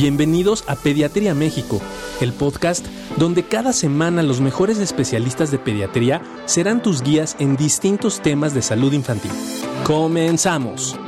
Bienvenidos a Pediatría México, el podcast donde cada semana los mejores especialistas de pediatría serán tus guías en distintos temas de salud infantil. Comenzamos.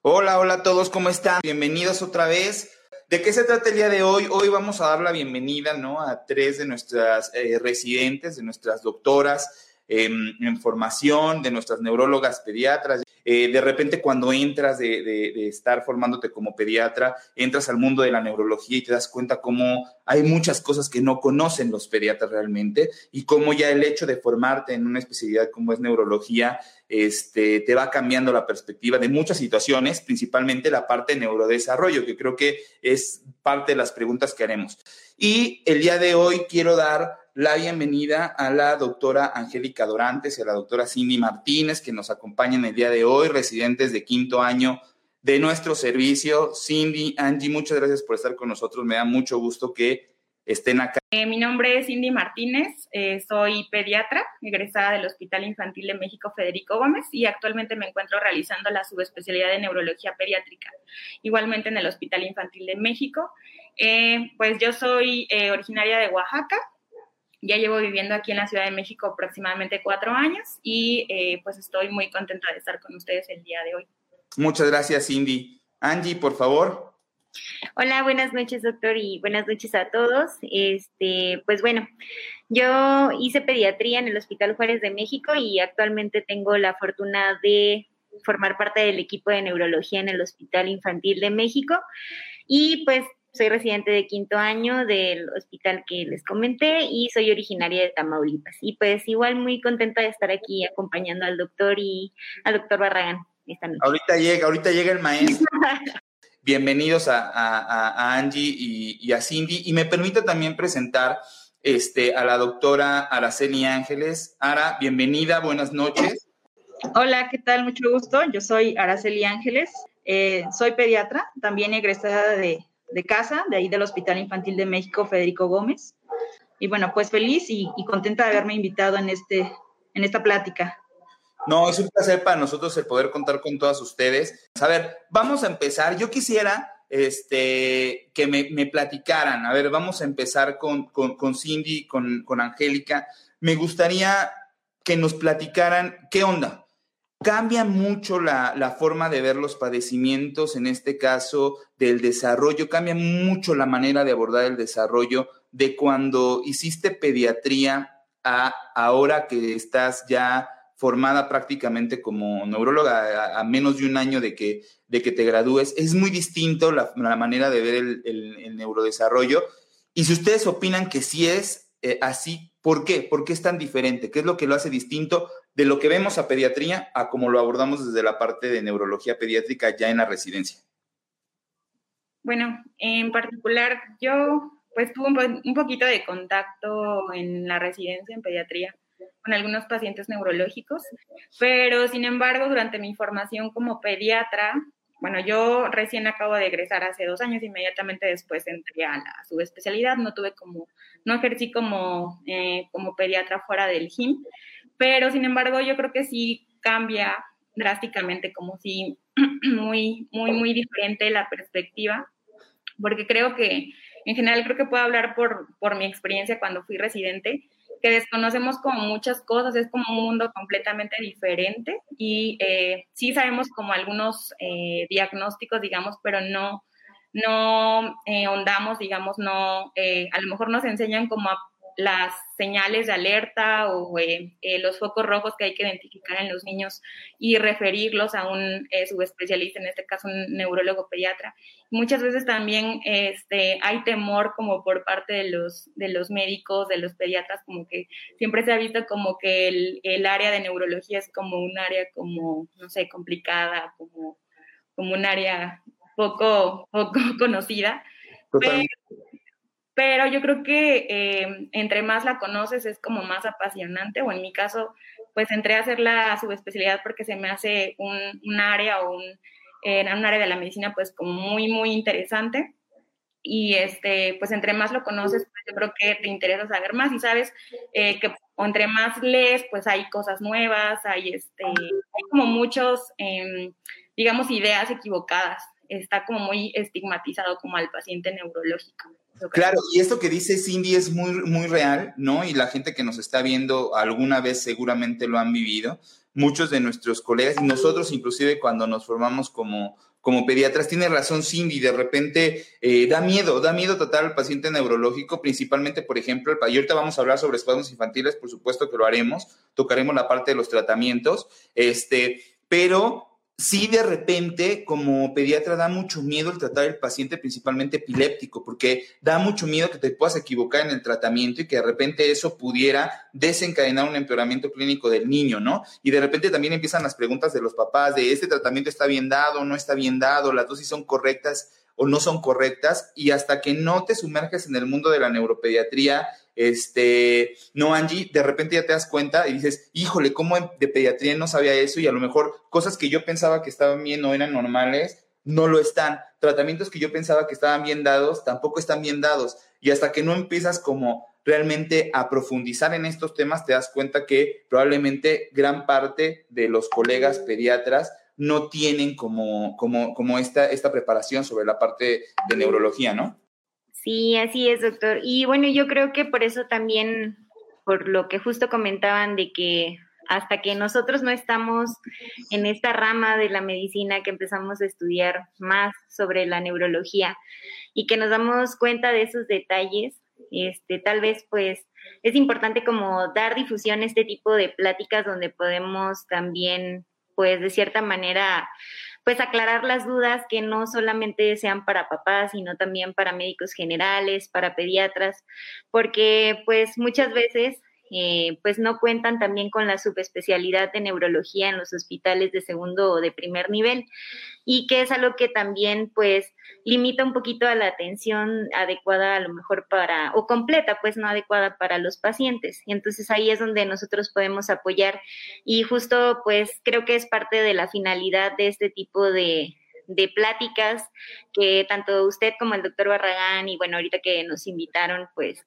Hola, hola a todos, ¿cómo están? Bienvenidos otra vez. ¿De qué se trata el día de hoy? Hoy vamos a dar la bienvenida ¿no? a tres de nuestras eh, residentes, de nuestras doctoras em, en formación, de nuestras neurólogas pediatras. Eh, de repente cuando entras de, de, estar formándote como pediatra, entras al mundo de la neurología y te das cuenta cómo hay muchas cosas que no conocen los pediatras realmente y cómo ya el hecho de formarte en una especialidad como es neurología este, te va cambiando la perspectiva de muchas situaciones, principalmente la parte de neurodesarrollo, que creo que es parte de las preguntas que haremos. Y el día de hoy quiero dar la bienvenida a la doctora Angélica Dorantes y a la doctora Cindy Martínez, que nos acompañan el día de hoy, residentes de quinto año de nuestro servicio. Cindy, Angie, muchas gracias por estar con nosotros. Me da mucho gusto que estén acá. Eh, mi nombre es Cindy Martínez, eh, soy pediatra, egresada del Hospital Infantil de México Federico Gómez y actualmente me encuentro realizando la subespecialidad de neurología pediátrica, igualmente en el Hospital Infantil de México. Eh, pues yo soy originaria de Oaxaca, ya llevo viviendo aquí en la Ciudad de México aproximadamente cuatro años y pues estoy muy contenta de estar con ustedes el día de hoy. Muchas gracias, Cindy. Angie, por favor. Hola, buenas noches, doctor, y buenas noches a todos. Este, pues bueno, yo hice pediatría en el Hospital Juárez de México y actualmente tengo la fortuna de formar parte del equipo de neurología en el Hospital Infantil de México. Y pues soy residente de quinto año del hospital que les comenté y soy originaria de Tamaulipas. Y pues igual muy contenta de estar aquí acompañando al doctor y al doctor Barragán esta noche. Ahorita llega, ahorita llega el maestro. bienvenidos a, Angie y, a Cindy. Y me permite también presentar este, a la doctora Araceli Ángeles. Ara, bienvenida, buenas noches. Hola, ¿qué tal? Mucho gusto. Yo soy Araceli Ángeles. Eh, soy pediatra, también egresada de, casa, de ahí del Hospital Infantil de México, Federico Gómez. Y bueno, pues feliz y, y contenta de haberme invitado en, este, en esta plática. No, es un placer para nosotros el poder contar con todas ustedes. A ver, vamos a empezar. Yo quisiera este, que me, platicaran. A ver, vamos a empezar con, con, Cindy, con, con Angélica. Me gustaría que nos platicaran qué onda. Cambia mucho la, la, forma de ver los padecimientos, en este caso del desarrollo, cambia mucho la manera de abordar el desarrollo de cuando hiciste pediatría a ahora que estás ya formada prácticamente como neuróloga a, menos de un año de que, de que te gradúes. Es muy distinto la, manera de ver el, neurodesarrollo. Y si ustedes opinan que sí es eh, así, ¿por qué? ¿Por qué es tan diferente? ¿Qué es lo que lo hace distinto de lo que vemos a pediatría a como lo abordamos desde la parte de neurología pediátrica ya en la residencia? Bueno, en particular, yo pues tuve un, un poquito de contacto en la residencia en pediatría con algunos pacientes neurológicos, pero sin embargo, durante mi formación como pediatra, bueno, yo recién acabo de egresar hace dos años, inmediatamente después entré a la subespecialidad, no tuve como, no ejercí como, eh, como pediatra fuera del GIM, pero sin embargo yo creo que sí cambia drásticamente, como si muy, muy, muy diferente la perspectiva, porque creo que en general creo que puedo hablar por, por mi experiencia cuando fui residente, que desconocemos como muchas cosas, es como un mundo completamente diferente y eh, sí sabemos como algunos eh, diagnósticos, digamos, pero no, no eh, ondamos, digamos, no, a lo mejor nos enseñan como a las señales de alerta o eh, eh, los focos rojos que hay que identificar en los niños y referirlos a un eh, subespecialista, en este caso un neurólogo pediatra. Muchas veces también este, hay temor como por parte de los, de los médicos, de los pediatras, como que siempre se ha visto como que el, el área de neurología es como un área como, no sé, complicada, como, como un área poco, poco conocida. Pero yo creo que eh, entre más la conoces es como más apasionante, o en mi caso, pues entré a hacer la subespecialidad porque se me hace un, un área o un, un área de la medicina pues como muy, muy interesante. Y este, pues entre más lo conoces, pues yo creo que te interesa saber más y sabes eh, que entre más lees, pues hay cosas nuevas, hay, este, hay como muchos, em, digamos, ideas equivocadas. Está como muy estigmatizado como al paciente neurológico. Claro, y esto que dice Cindy es muy, muy real, ¿no? Y la gente que nos está viendo alguna vez seguramente lo han vivido. Muchos de nuestros colegas y nosotros inclusive cuando nos formamos como, como pediatras, tiene razón Cindy, de repente eh, da miedo, da miedo tratar al paciente neurológico, principalmente, por ejemplo, y ahorita vamos a hablar sobre espasmos infantiles, por supuesto que lo haremos, tocaremos la parte de los tratamientos, este, pero sí de repente como pediatra da mucho miedo el tratar el paciente principalmente epiléptico, porque da mucho miedo que te puedas equivocar en el tratamiento y que de repente eso pudiera desencadenar un empeoramiento clínico del niño, ¿no? Y de repente también empiezan las preguntas de los papás de este tratamiento está bien dado, no está bien dado, las dosis son correctas o no son correctas y hasta que no te sumerges en el mundo de la neuropediatría este, no, Angie, de repente ya te das cuenta y dices, híjole, ¿cómo de pediatría no sabía eso? Y a lo mejor cosas que yo pensaba que estaban bien o eran normales, no lo están. Tratamientos que yo pensaba que estaban bien dados, tampoco están bien dados. Y hasta que no empiezas como realmente a profundizar en estos temas, te das cuenta que probablemente gran parte de los colegas pediatras no tienen como, como, como esta, esta preparación sobre la parte de neurología, ¿no? Sí, así es, doctor. Y bueno, yo creo que por eso también, por lo que justo comentaban de que hasta que nosotros no estamos en esta rama de la medicina, que empezamos a estudiar más sobre la neurología y que nos damos cuenta de esos detalles, este, tal vez pues es importante como dar difusión a este tipo de pláticas donde podemos también pues de cierta manera pues aclarar las dudas que no solamente sean para papás, sino también para médicos generales, para pediatras, porque pues muchas veces eh, pues no cuentan también con la subespecialidad de neurología en los hospitales de segundo o de primer nivel y que es algo que también pues limita un poquito a la atención adecuada a lo mejor para o completa pues no adecuada para los pacientes. Y entonces ahí es donde nosotros podemos apoyar y justo pues creo que es parte de la finalidad de este tipo de, de pláticas que tanto usted como el doctor Barragán y bueno, ahorita que nos invitaron, pues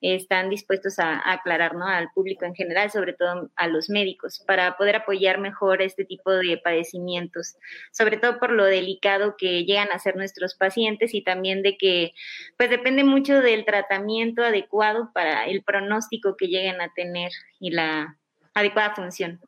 están dispuestos a, aclarar ¿no? al público en general, sobre todo a los médicos, para poder apoyar mejor este tipo de padecimientos, sobre todo por lo delicado que llegan a ser nuestros pacientes y también de que pues depende mucho del tratamiento adecuado para el pronóstico que lleguen a tener y la adecuada función.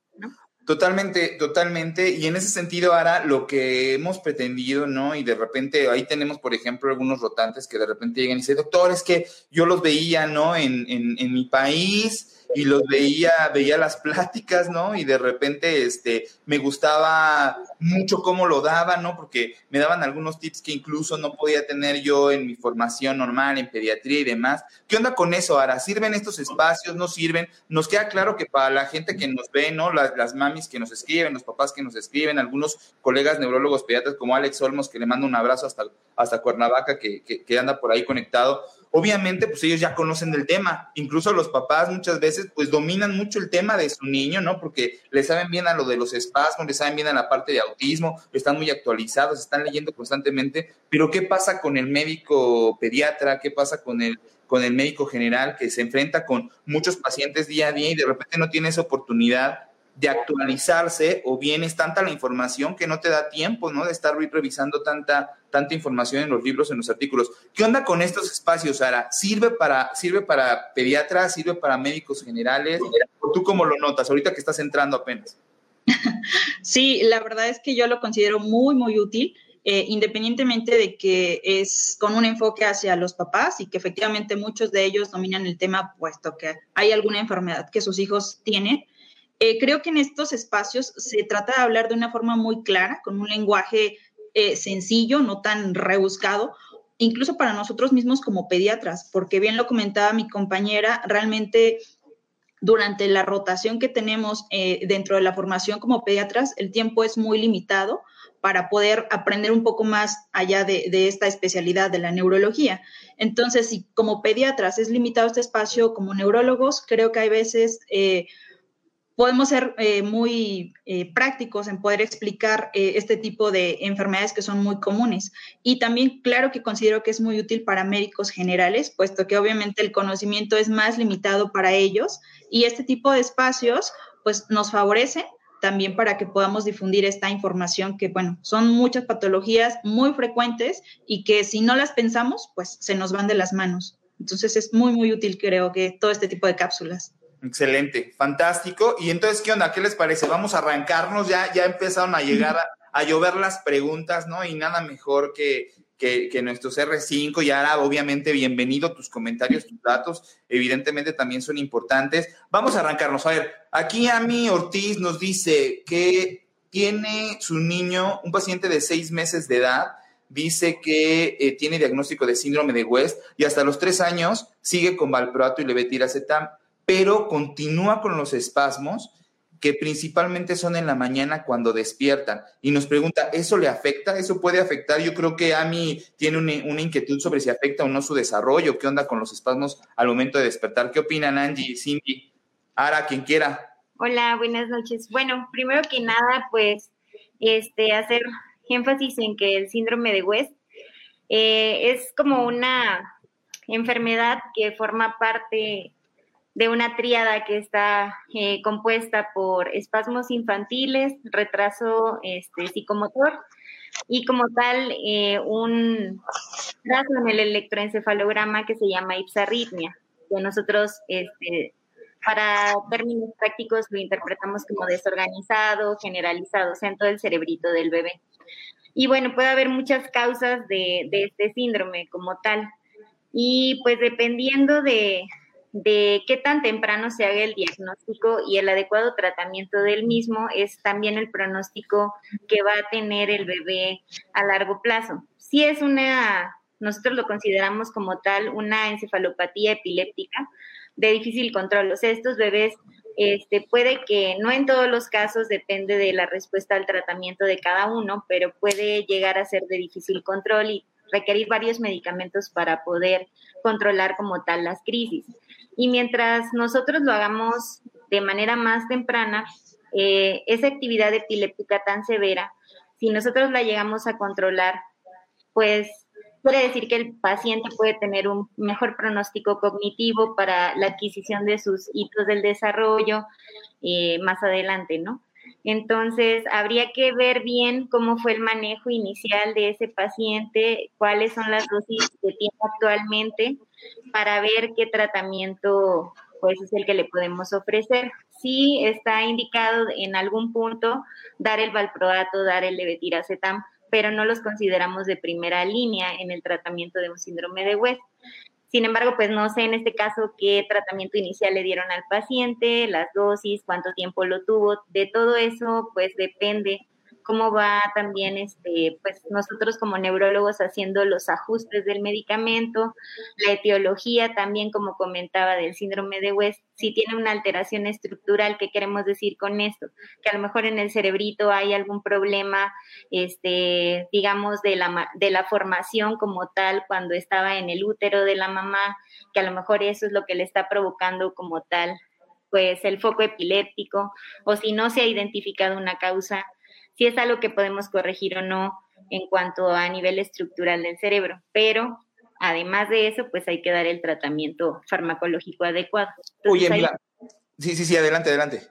Totalmente, totalmente. Y en ese sentido, ahora lo que hemos pretendido, ¿no? Y de repente ahí tenemos, por ejemplo, algunos rotantes que de repente llegan y dicen, doctor, es que yo los veía, ¿no? En, en, en mi país y los veía, veía las pláticas, ¿no? Y de repente, este, me gustaba mucho cómo lo daban, ¿no? Porque me daban algunos tips que incluso no podía tener yo en mi formación normal, en pediatría y demás. ¿Qué onda con eso, Ara? ¿Sirven estos espacios? ¿No sirven? Nos queda claro que para la gente que nos ve, ¿no? Las, las mamis que nos escriben, los papás que nos escriben, algunos colegas neurólogos pediatras como Alex Olmos, que le mando un abrazo hasta, hasta Cuernavaca, que, que, que anda por ahí conectado obviamente pues ellos ya conocen del tema, incluso los papás muchas veces pues dominan mucho el tema de su niño, ¿no? Porque le saben bien a lo de los espasmos, le saben bien a la parte de autismo, están muy actualizados, están leyendo constantemente, pero ¿qué pasa con el médico pediatra? ¿Qué pasa con el con el médico general que se enfrenta con muchos pacientes día a día y de repente no tiene esa oportunidad de actualizarse o bien es tanta la información que no te da tiempo, ¿no? De estar revisando tanta, tanta información en los libros, en los artículos. ¿Qué onda con estos espacios, Sara? ¿Sirve para, sirve para pediatras, sirve para médicos generales? ¿O tú cómo lo notas ahorita que estás entrando apenas? Sí, la verdad es que yo lo considero muy, muy útil. Eh, independientemente de que es con un enfoque hacia los papás y que efectivamente muchos de ellos dominan el tema, puesto que hay alguna enfermedad que sus hijos tienen, eh, creo que en estos espacios se trata de hablar de una forma muy clara, con un lenguaje eh, sencillo, no tan rebuscado, incluso para nosotros mismos como pediatras, porque bien lo comentaba mi compañera, realmente durante la rotación que tenemos eh, dentro de la formación como pediatras, el tiempo es muy limitado para poder aprender un poco más allá de, de, esta especialidad de la neurología. Entonces, si como pediatras es limitado este espacio, como neurólogos, creo que hay veces podemos ser eh, muy eh, prácticos en poder explicar eh, este tipo de enfermedades que son muy comunes. Y también, claro que considero que es muy útil para médicos generales, puesto que obviamente el conocimiento es más limitado para ellos y este tipo de espacios pues nos favorece también para que podamos difundir esta información que, bueno, son muchas patologías muy frecuentes y que si no las pensamos, pues se nos van de las manos. Entonces es muy, muy útil, creo que todo este tipo de cápsulas. Excelente, fantástico. Y entonces, ¿qué onda? ¿Qué les parece? Vamos a arrancarnos, ya, ya empezaron a llegar a, llover las preguntas, ¿no? Y nada mejor que, que, nuestros R5 y ahora obviamente bienvenido, tus comentarios, tus datos, evidentemente también son importantes. Vamos a arrancarnos. A ver, aquí Ami Ortiz nos dice que tiene su niño, un paciente de seis meses de edad, dice que eh, tiene diagnóstico de síndrome de West y hasta los tres años sigue con valproato y levetiracetam pero continúa con los espasmos que principalmente son en la mañana cuando despiertan. Y nos pregunta, ¿eso le afecta? ¿Eso puede afectar? Yo creo que Ami tiene una, inquietud sobre si afecta o no su desarrollo. ¿Qué onda con los espasmos al momento de despertar? ¿Qué opinan Angie, Cindy, Ara, quien quiera? Hola, buenas noches. Bueno, primero que nada, pues, este, hacer énfasis en que el síndrome de West eh, es como una enfermedad que forma parte de una tríada que está eh, compuesta por espasmos infantiles, retraso este, psicomotor y como tal eh, un trazo en el electroencefalograma que se llama ipsarritmia, que nosotros este, para términos prácticos lo interpretamos como desorganizado, generalizado, o sea, en todo el cerebrito del bebé. Y bueno, puede haber muchas causas de, de este síndrome como tal. Y pues dependiendo de, de qué tan temprano se haga el diagnóstico y el adecuado tratamiento del mismo es también el pronóstico que va a tener el bebé a largo plazo. Si es una, nosotros lo consideramos como tal, una encefalopatía epiléptica de difícil control. O sea, estos bebés este, puede que no en todos los casos depende de la respuesta al tratamiento de cada uno, pero puede llegar a ser de difícil control y requerir varios medicamentos para poder controlar como tal las crisis. Y mientras nosotros lo hagamos de manera más temprana, eh, esa actividad epiléptica tan severa, si nosotros la llegamos a controlar, pues puede decir que el paciente puede tener un mejor pronóstico cognitivo para la adquisición de sus hitos del desarrollo eh, más adelante, ¿no? Entonces, habría que ver bien cómo fue el manejo inicial de ese paciente, cuáles son las dosis que tiene actualmente para ver qué tratamiento pues es el que le podemos ofrecer. Si está indicado en algún punto dar el valproato, dar el levetiracetam, pero no los consideramos de primera línea en el tratamiento de un síndrome de West. Sin embargo, pues no sé en este caso qué tratamiento inicial le dieron al paciente, las dosis, cuánto tiempo lo tuvo. De todo eso, pues depende cómo va también este, pues nosotros como neurólogos haciendo los ajustes del medicamento, la etiología también, como comentaba, del síndrome de West, si tiene una alteración estructural, ¿qué queremos decir con esto? Que a lo mejor en el cerebrito hay algún problema, este, digamos, de la, de la formación como tal cuando estaba en el útero de la mamá, que a lo mejor eso es lo que le está provocando como tal pues el foco epiléptico o si no se ha identificado una causa si es algo que podemos corregir o no en cuanto a nivel estructural del cerebro, pero además de eso, pues hay que dar el tratamiento farmacológico adecuado. Oye, mira, sí, sí, sí, adelante, adelante.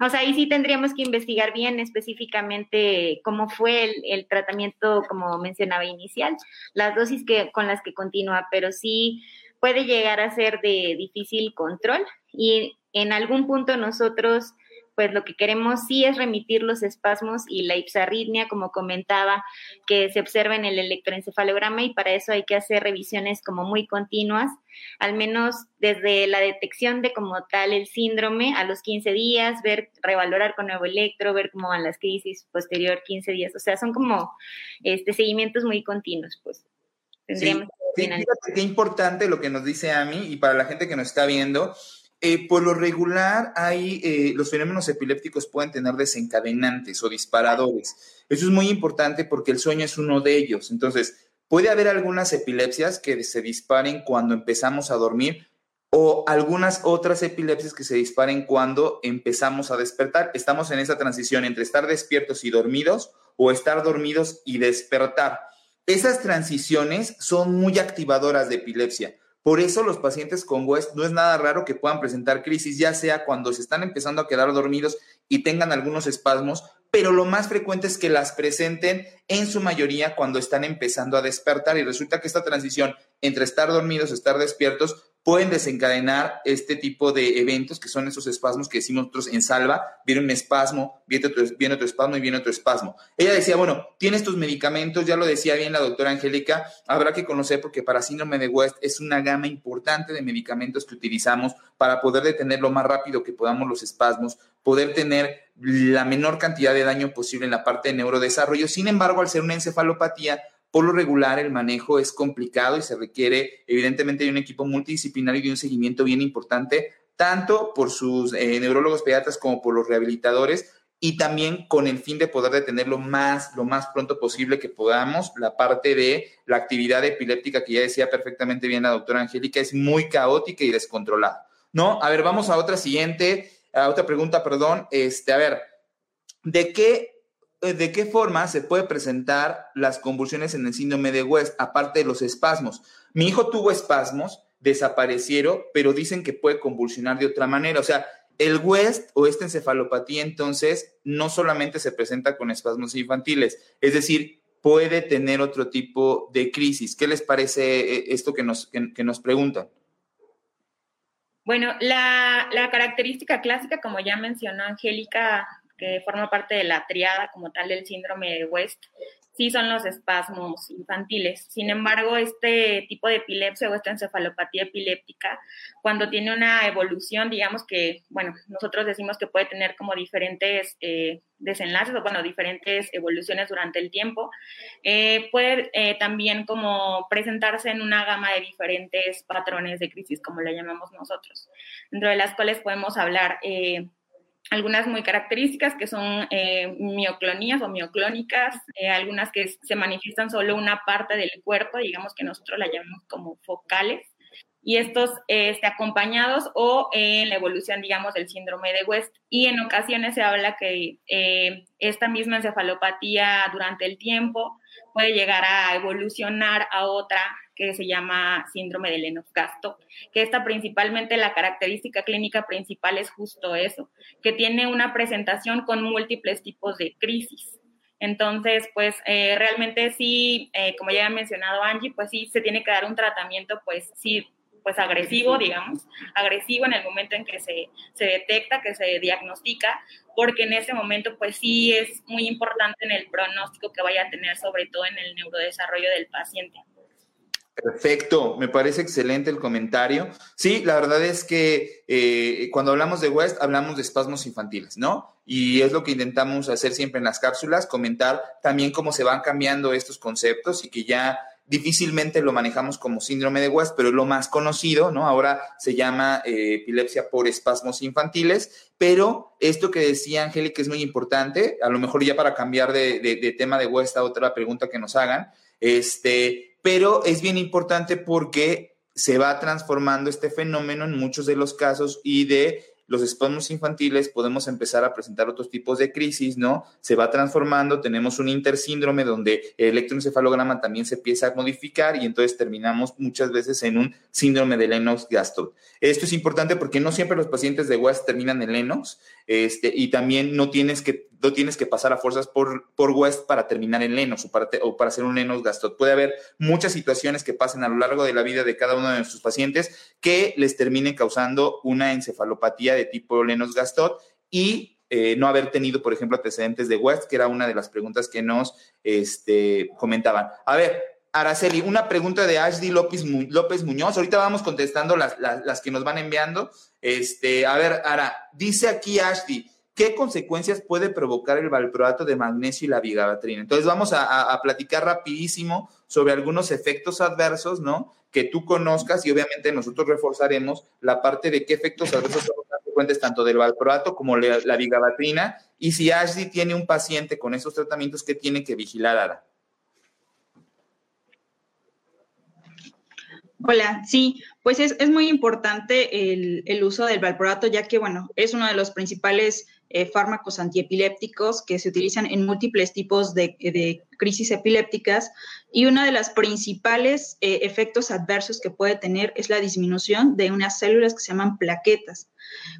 O sea, ahí sí tendríamos que investigar bien específicamente cómo fue el, el, tratamiento, como mencionaba inicial, las dosis que, con las que continúa, pero sí puede llegar a ser de difícil control y en algún punto nosotros pues lo que queremos sí es remitir los espasmos y la ipsarritmia, como comentaba, que se observa en el electroencefalograma y para eso hay que hacer revisiones como muy continuas, al menos desde la detección de como tal el síndrome a los 15 días, ver, revalorar con nuevo electro, ver cómo van las crisis posterior 15 días, o sea, son como este seguimientos muy continuos, pues. Tendríamos sí, qué importante lo que nos dice Ami y para la gente que nos está viendo, eh, por lo regular, hay, eh, los fenómenos epilépticos pueden tener desencadenantes o disparadores. Eso es muy importante porque el sueño es uno de ellos. Entonces, puede haber algunas epilepsias que se disparen cuando empezamos a dormir, o algunas otras epilepsias que se disparen cuando empezamos a despertar. Estamos en esa transición entre estar despiertos y dormidos o estar dormidos y despertar. Esas transiciones son muy activadoras de epilepsia. Por eso los pacientes con West no es nada raro que puedan presentar crisis, ya sea cuando se están empezando a quedar dormidos y tengan algunos espasmos, pero lo más frecuente es que las presenten en su mayoría cuando están empezando a despertar. Y resulta que esta transición entre estar dormidos estar despiertos pueden desencadenar este tipo de eventos que son esos espasmos que decimos nosotros en salva, viene un espasmo, viene otro, espasmo y viene otro espasmo. Ella decía, bueno, tienes tus medicamentos, ya lo decía bien la doctora Angélica, habrá que conocer porque para síndrome de West es una gama importante de medicamentos que utilizamos para poder detener lo más rápido que podamos los espasmos, poder tener la menor cantidad de daño posible en la parte de neurodesarrollo. Sin embargo, al ser una encefalopatía, por lo regular, el manejo es complicado y se requiere, evidentemente, de un equipo multidisciplinario y de un seguimiento bien importante, tanto por sus eh, neurólogos pediatras como por los rehabilitadores, y también con el fin de poder detenerlo más, lo más pronto posible que podamos. La parte de la actividad epiléptica, que ya decía perfectamente bien la doctora Angélica, es muy caótica y descontrolada. ¿No? A ver, vamos a otra siguiente, a otra pregunta, perdón. Este, a ver, ¿de qué ¿de qué forma se puede presentar las convulsiones en el síndrome de West, aparte de los espasmos? Mi hijo tuvo espasmos, desaparecieron, pero dicen que puede convulsionar de otra manera. O sea, el West o esta encefalopatía entonces no solamente se presenta con espasmos infantiles, es decir, puede tener otro tipo de crisis. ¿Qué les parece eh, esto que nos, que, nos preguntan? Bueno, la, la característica clásica, como ya mencionó Angélica, que forma parte de la triada como tal del síndrome de West, sí son los espasmos infantiles. Sin embargo, este tipo de epilepsia o esta encefalopatía epiléptica, cuando tiene una evolución, digamos que, bueno, nosotros decimos que puede tener como diferentes eh, desenlaces o, bueno, diferentes evoluciones durante el tiempo, eh, puede eh, también como presentarse en una gama de diferentes patrones de crisis, como le llamamos nosotros, dentro de las cuales podemos hablar algunas muy características que son eh, mioclonías o mioclónicas, eh, algunas que se manifiestan solo una parte del cuerpo, digamos que nosotros la llamamos como focales, y estos eh, acompañados o en la evolución, digamos, del síndrome de West. Y en ocasiones se habla que eh, esta misma encefalopatía durante el tiempo puede llegar a evolucionar a otra que se llama síndrome de Lennox-Gastaut, que esta principalmente la característica clínica principal es justo eso, que tiene una presentación con múltiples tipos de crisis. Entonces, pues eh, realmente sí, eh, como ya ha mencionado Angie, pues sí se tiene que dar un tratamiento, pues sí, pues agresivo, digamos, agresivo en el momento en que se, se detecta, que se diagnostica, porque en ese momento pues sí es muy importante en el pronóstico que vaya a tener, sobre todo en el neurodesarrollo del paciente. Perfecto, me parece excelente el comentario. Sí, la verdad es que eh, cuando hablamos de West hablamos de espasmos infantiles, ¿no? Y es lo que intentamos hacer siempre en las cápsulas, comentar también cómo se van cambiando estos conceptos y que ya difícilmente lo manejamos como síndrome de West, pero es lo más conocido, ¿no? Ahora se llama eh, epilepsia por espasmos infantiles, pero esto que decía Angélica es muy importante, a lo mejor ya para cambiar de, de tema de West a otra pregunta que nos hagan, este, pero es bien importante porque se va transformando este fenómeno en muchos de los casos y de los espasmos infantiles podemos empezar a presentar otros tipos de crisis, ¿no? Se va transformando, tenemos un intersíndrome donde el electroencefalograma también se empieza a modificar y entonces terminamos muchas veces en un síndrome de Lennox-Gastaut. Esto es importante porque no siempre los pacientes de West terminan en Lennox este, y también no tienes que no tienes que pasar a fuerzas por, por West para terminar en Lennox o para, o para hacer un Lennox-Gastaut. Puede haber muchas situaciones que pasen a lo largo de la vida de cada uno de nuestros pacientes que les terminen causando una encefalopatía de tipo Lennox-Gastaut y eh, no haber tenido, por ejemplo, antecedentes de West, que era una de las preguntas que nos este, comentaban. A ver, Araceli, una pregunta de Ashley López, López Muñoz. Ahorita vamos contestando las, las, las, que nos van enviando. Este, a ver, Ara, dice aquí Ashley, ¿qué consecuencias puede provocar el valproato de magnesio y la vigabatrina? Entonces vamos a, platicar rapidísimo sobre algunos efectos adversos, ¿no? Que tú conozcas y obviamente nosotros reforzaremos la parte de qué efectos adversos son frecuentes tanto del valproato como la, la vigabatrina y si Ashley tiene un paciente con esos tratamientos, ¿qué tiene que vigilar, Ara? Hola, sí, Pues es, muy importante el, uso del valproato, ya que, bueno, es uno de los principales eh, fármacos antiepilépticos que se utilizan en múltiples tipos de, crisis epilépticas y uno de los principales eh, efectos adversos que puede tener es la disminución de unas células que se llaman plaquetas.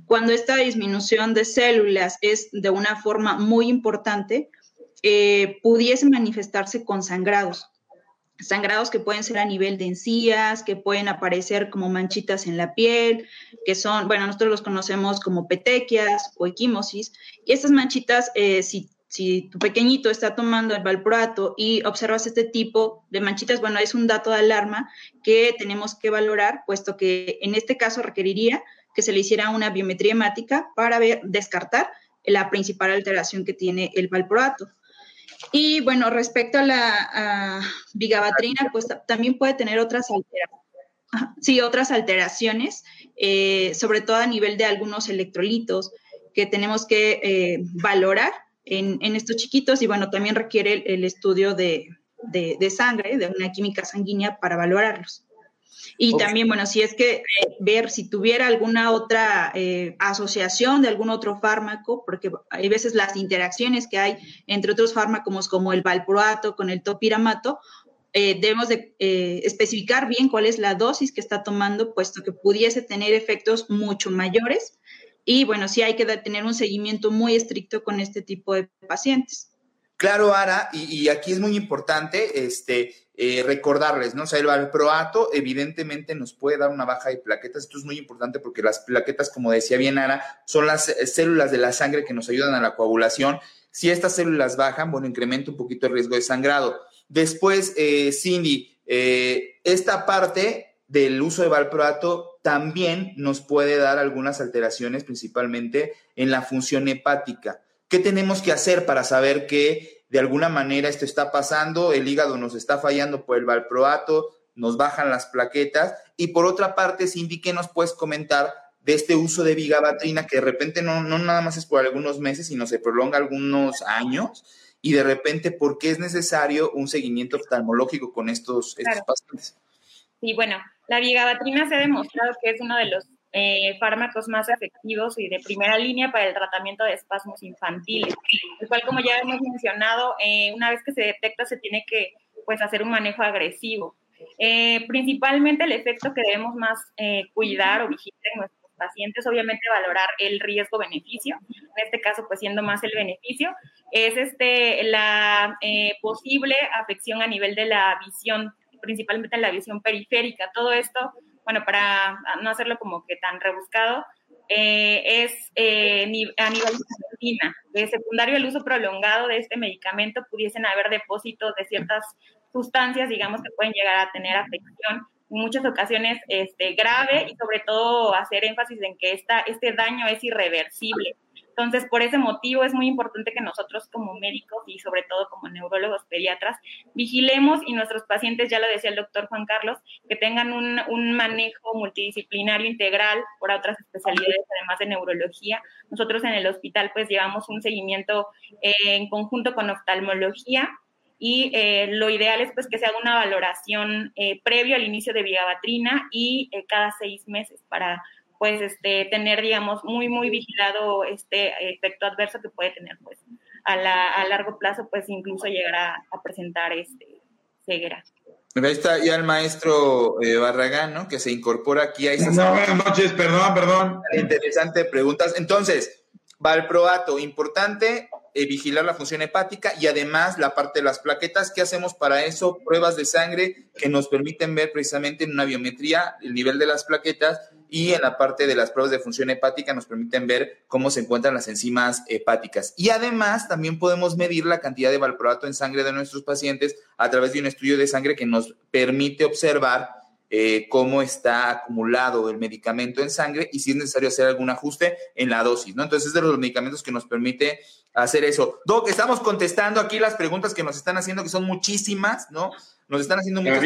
Cuando esta disminución de células es de una forma muy importante, eh, pudiese manifestarse con sangrados sangrados que pueden ser a nivel de encías, que pueden aparecer como manchitas en la piel, que son, bueno, nosotros los conocemos como petequias o equimosis, y estas manchitas, eh, si, si tu pequeñito está tomando el valproato y observas este tipo de manchitas, bueno, es un dato de alarma que tenemos que valorar, puesto que en este caso requeriría que se le hiciera una biometría hemática para descartar la principal alteración que tiene el valproato. Y bueno, respecto a la vigabatrina, pues también puede tener otras alteraciones. Sí, otras alteraciones, eh, sobre todo a nivel de algunos electrolitos que tenemos que eh, valorar en, estos chiquitos y bueno, también requiere el, estudio de, de, sangre, de una química sanguínea para valorarlos. Y también, bueno, si es que eh, ver si tuviera alguna otra eh, asociación de algún otro fármaco, porque hay veces las interacciones que hay entre otros fármacos como el valproato con el topiramato, eh, debemos de especificar bien cuál es la dosis que está tomando, puesto que pudiese tener efectos mucho mayores. Y bueno, sí hay que tener un seguimiento muy estricto con este tipo de pacientes. Claro, Ara, y, aquí es muy importante este, eh, recordarles, ¿no? O sea, el valproato evidentemente nos puede dar una baja de plaquetas. Esto es muy importante porque las plaquetas, como decía bien Ara, son las eh, células de la sangre que nos ayudan a la coagulación. Si estas células bajan, bueno, incrementa un poquito el riesgo de sangrado. Después, eh, Cindy, esta parte del uso de valproato también nos puede dar algunas alteraciones, principalmente en la función hepática. ¿Qué tenemos que hacer para saber que de alguna manera esto está pasando? El hígado nos está fallando por el valproato, nos bajan las plaquetas. Y por otra parte, Cindy, ¿qué nos puedes comentar de este uso de vigabatrina que de repente no, no nada más es por algunos meses, sino se prolonga algunos años? Y de repente, ¿por qué es necesario un seguimiento oftalmológico con estos, estos pacientes? Sí, bueno, la vigabatrina se ha demostrado que es uno de los eh, fármacos más efectivos y de primera línea para el tratamiento de espasmos infantiles, el cual, como ya hemos mencionado, eh, una vez que se detecta se tiene que pues, hacer un manejo agresivo. Eh, principalmente el efecto que debemos más cuidar o vigilar en nuestros pacientes, obviamente valorar el riesgo-beneficio, en este caso pues siendo más el beneficio, es este, la posible afección a nivel de la visión, principalmente en la visión periférica. Todo esto bueno, para no hacerlo como que tan rebuscado, eh, es eh, a nivel de. De secundario el uso prolongado de este medicamento pudiesen haber depósitos de ciertas sustancias, digamos, que pueden llegar a tener afección en muchas ocasiones este, grave y sobre todo hacer énfasis en que esta, este daño es irreversible. Entonces, por ese motivo es muy importante que nosotros como médicos y sobre todo como neurólogos pediatras vigilemos y nuestros pacientes, ya lo decía el doctor Juan Carlos, que tengan un, un manejo multidisciplinario integral por otras especialidades, además de neurología. Nosotros en el hospital pues llevamos un seguimiento eh, en conjunto con oftalmología y eh, lo ideal es pues que se haga una valoración eh, previo al inicio de vigabatrina y cada seis meses para pues este, tener, digamos, muy, muy vigilado este efecto adverso que puede tener, pues, a, la, a largo plazo, pues, incluso llegar a, presentar este, ceguera. Ahí está ya el maestro eh, Barragán, ¿no? Que se incorpora aquí a No, buenas noches, perdón, perdón. Interesante preguntas. Entonces, valproato, importante, eh, vigilar la función hepática y además la parte de las plaquetas. ¿Qué hacemos para eso? Pruebas de sangre que nos permiten ver precisamente en una biometría el nivel de las plaquetas y en la parte de las pruebas de función hepática nos permiten ver cómo se encuentran las enzimas hepáticas. Y además también podemos medir la cantidad de valproato en sangre de nuestros pacientes a través de un estudio de sangre que nos permite observar eh, cómo está acumulado el medicamento en sangre y si es necesario hacer algún ajuste en la dosis, ¿no? Entonces es de los medicamentos que nos permite hacer eso. Doc, estamos contestando aquí las preguntas que nos están haciendo, que son muchísimas, ¿no? Nos están haciendo muchas,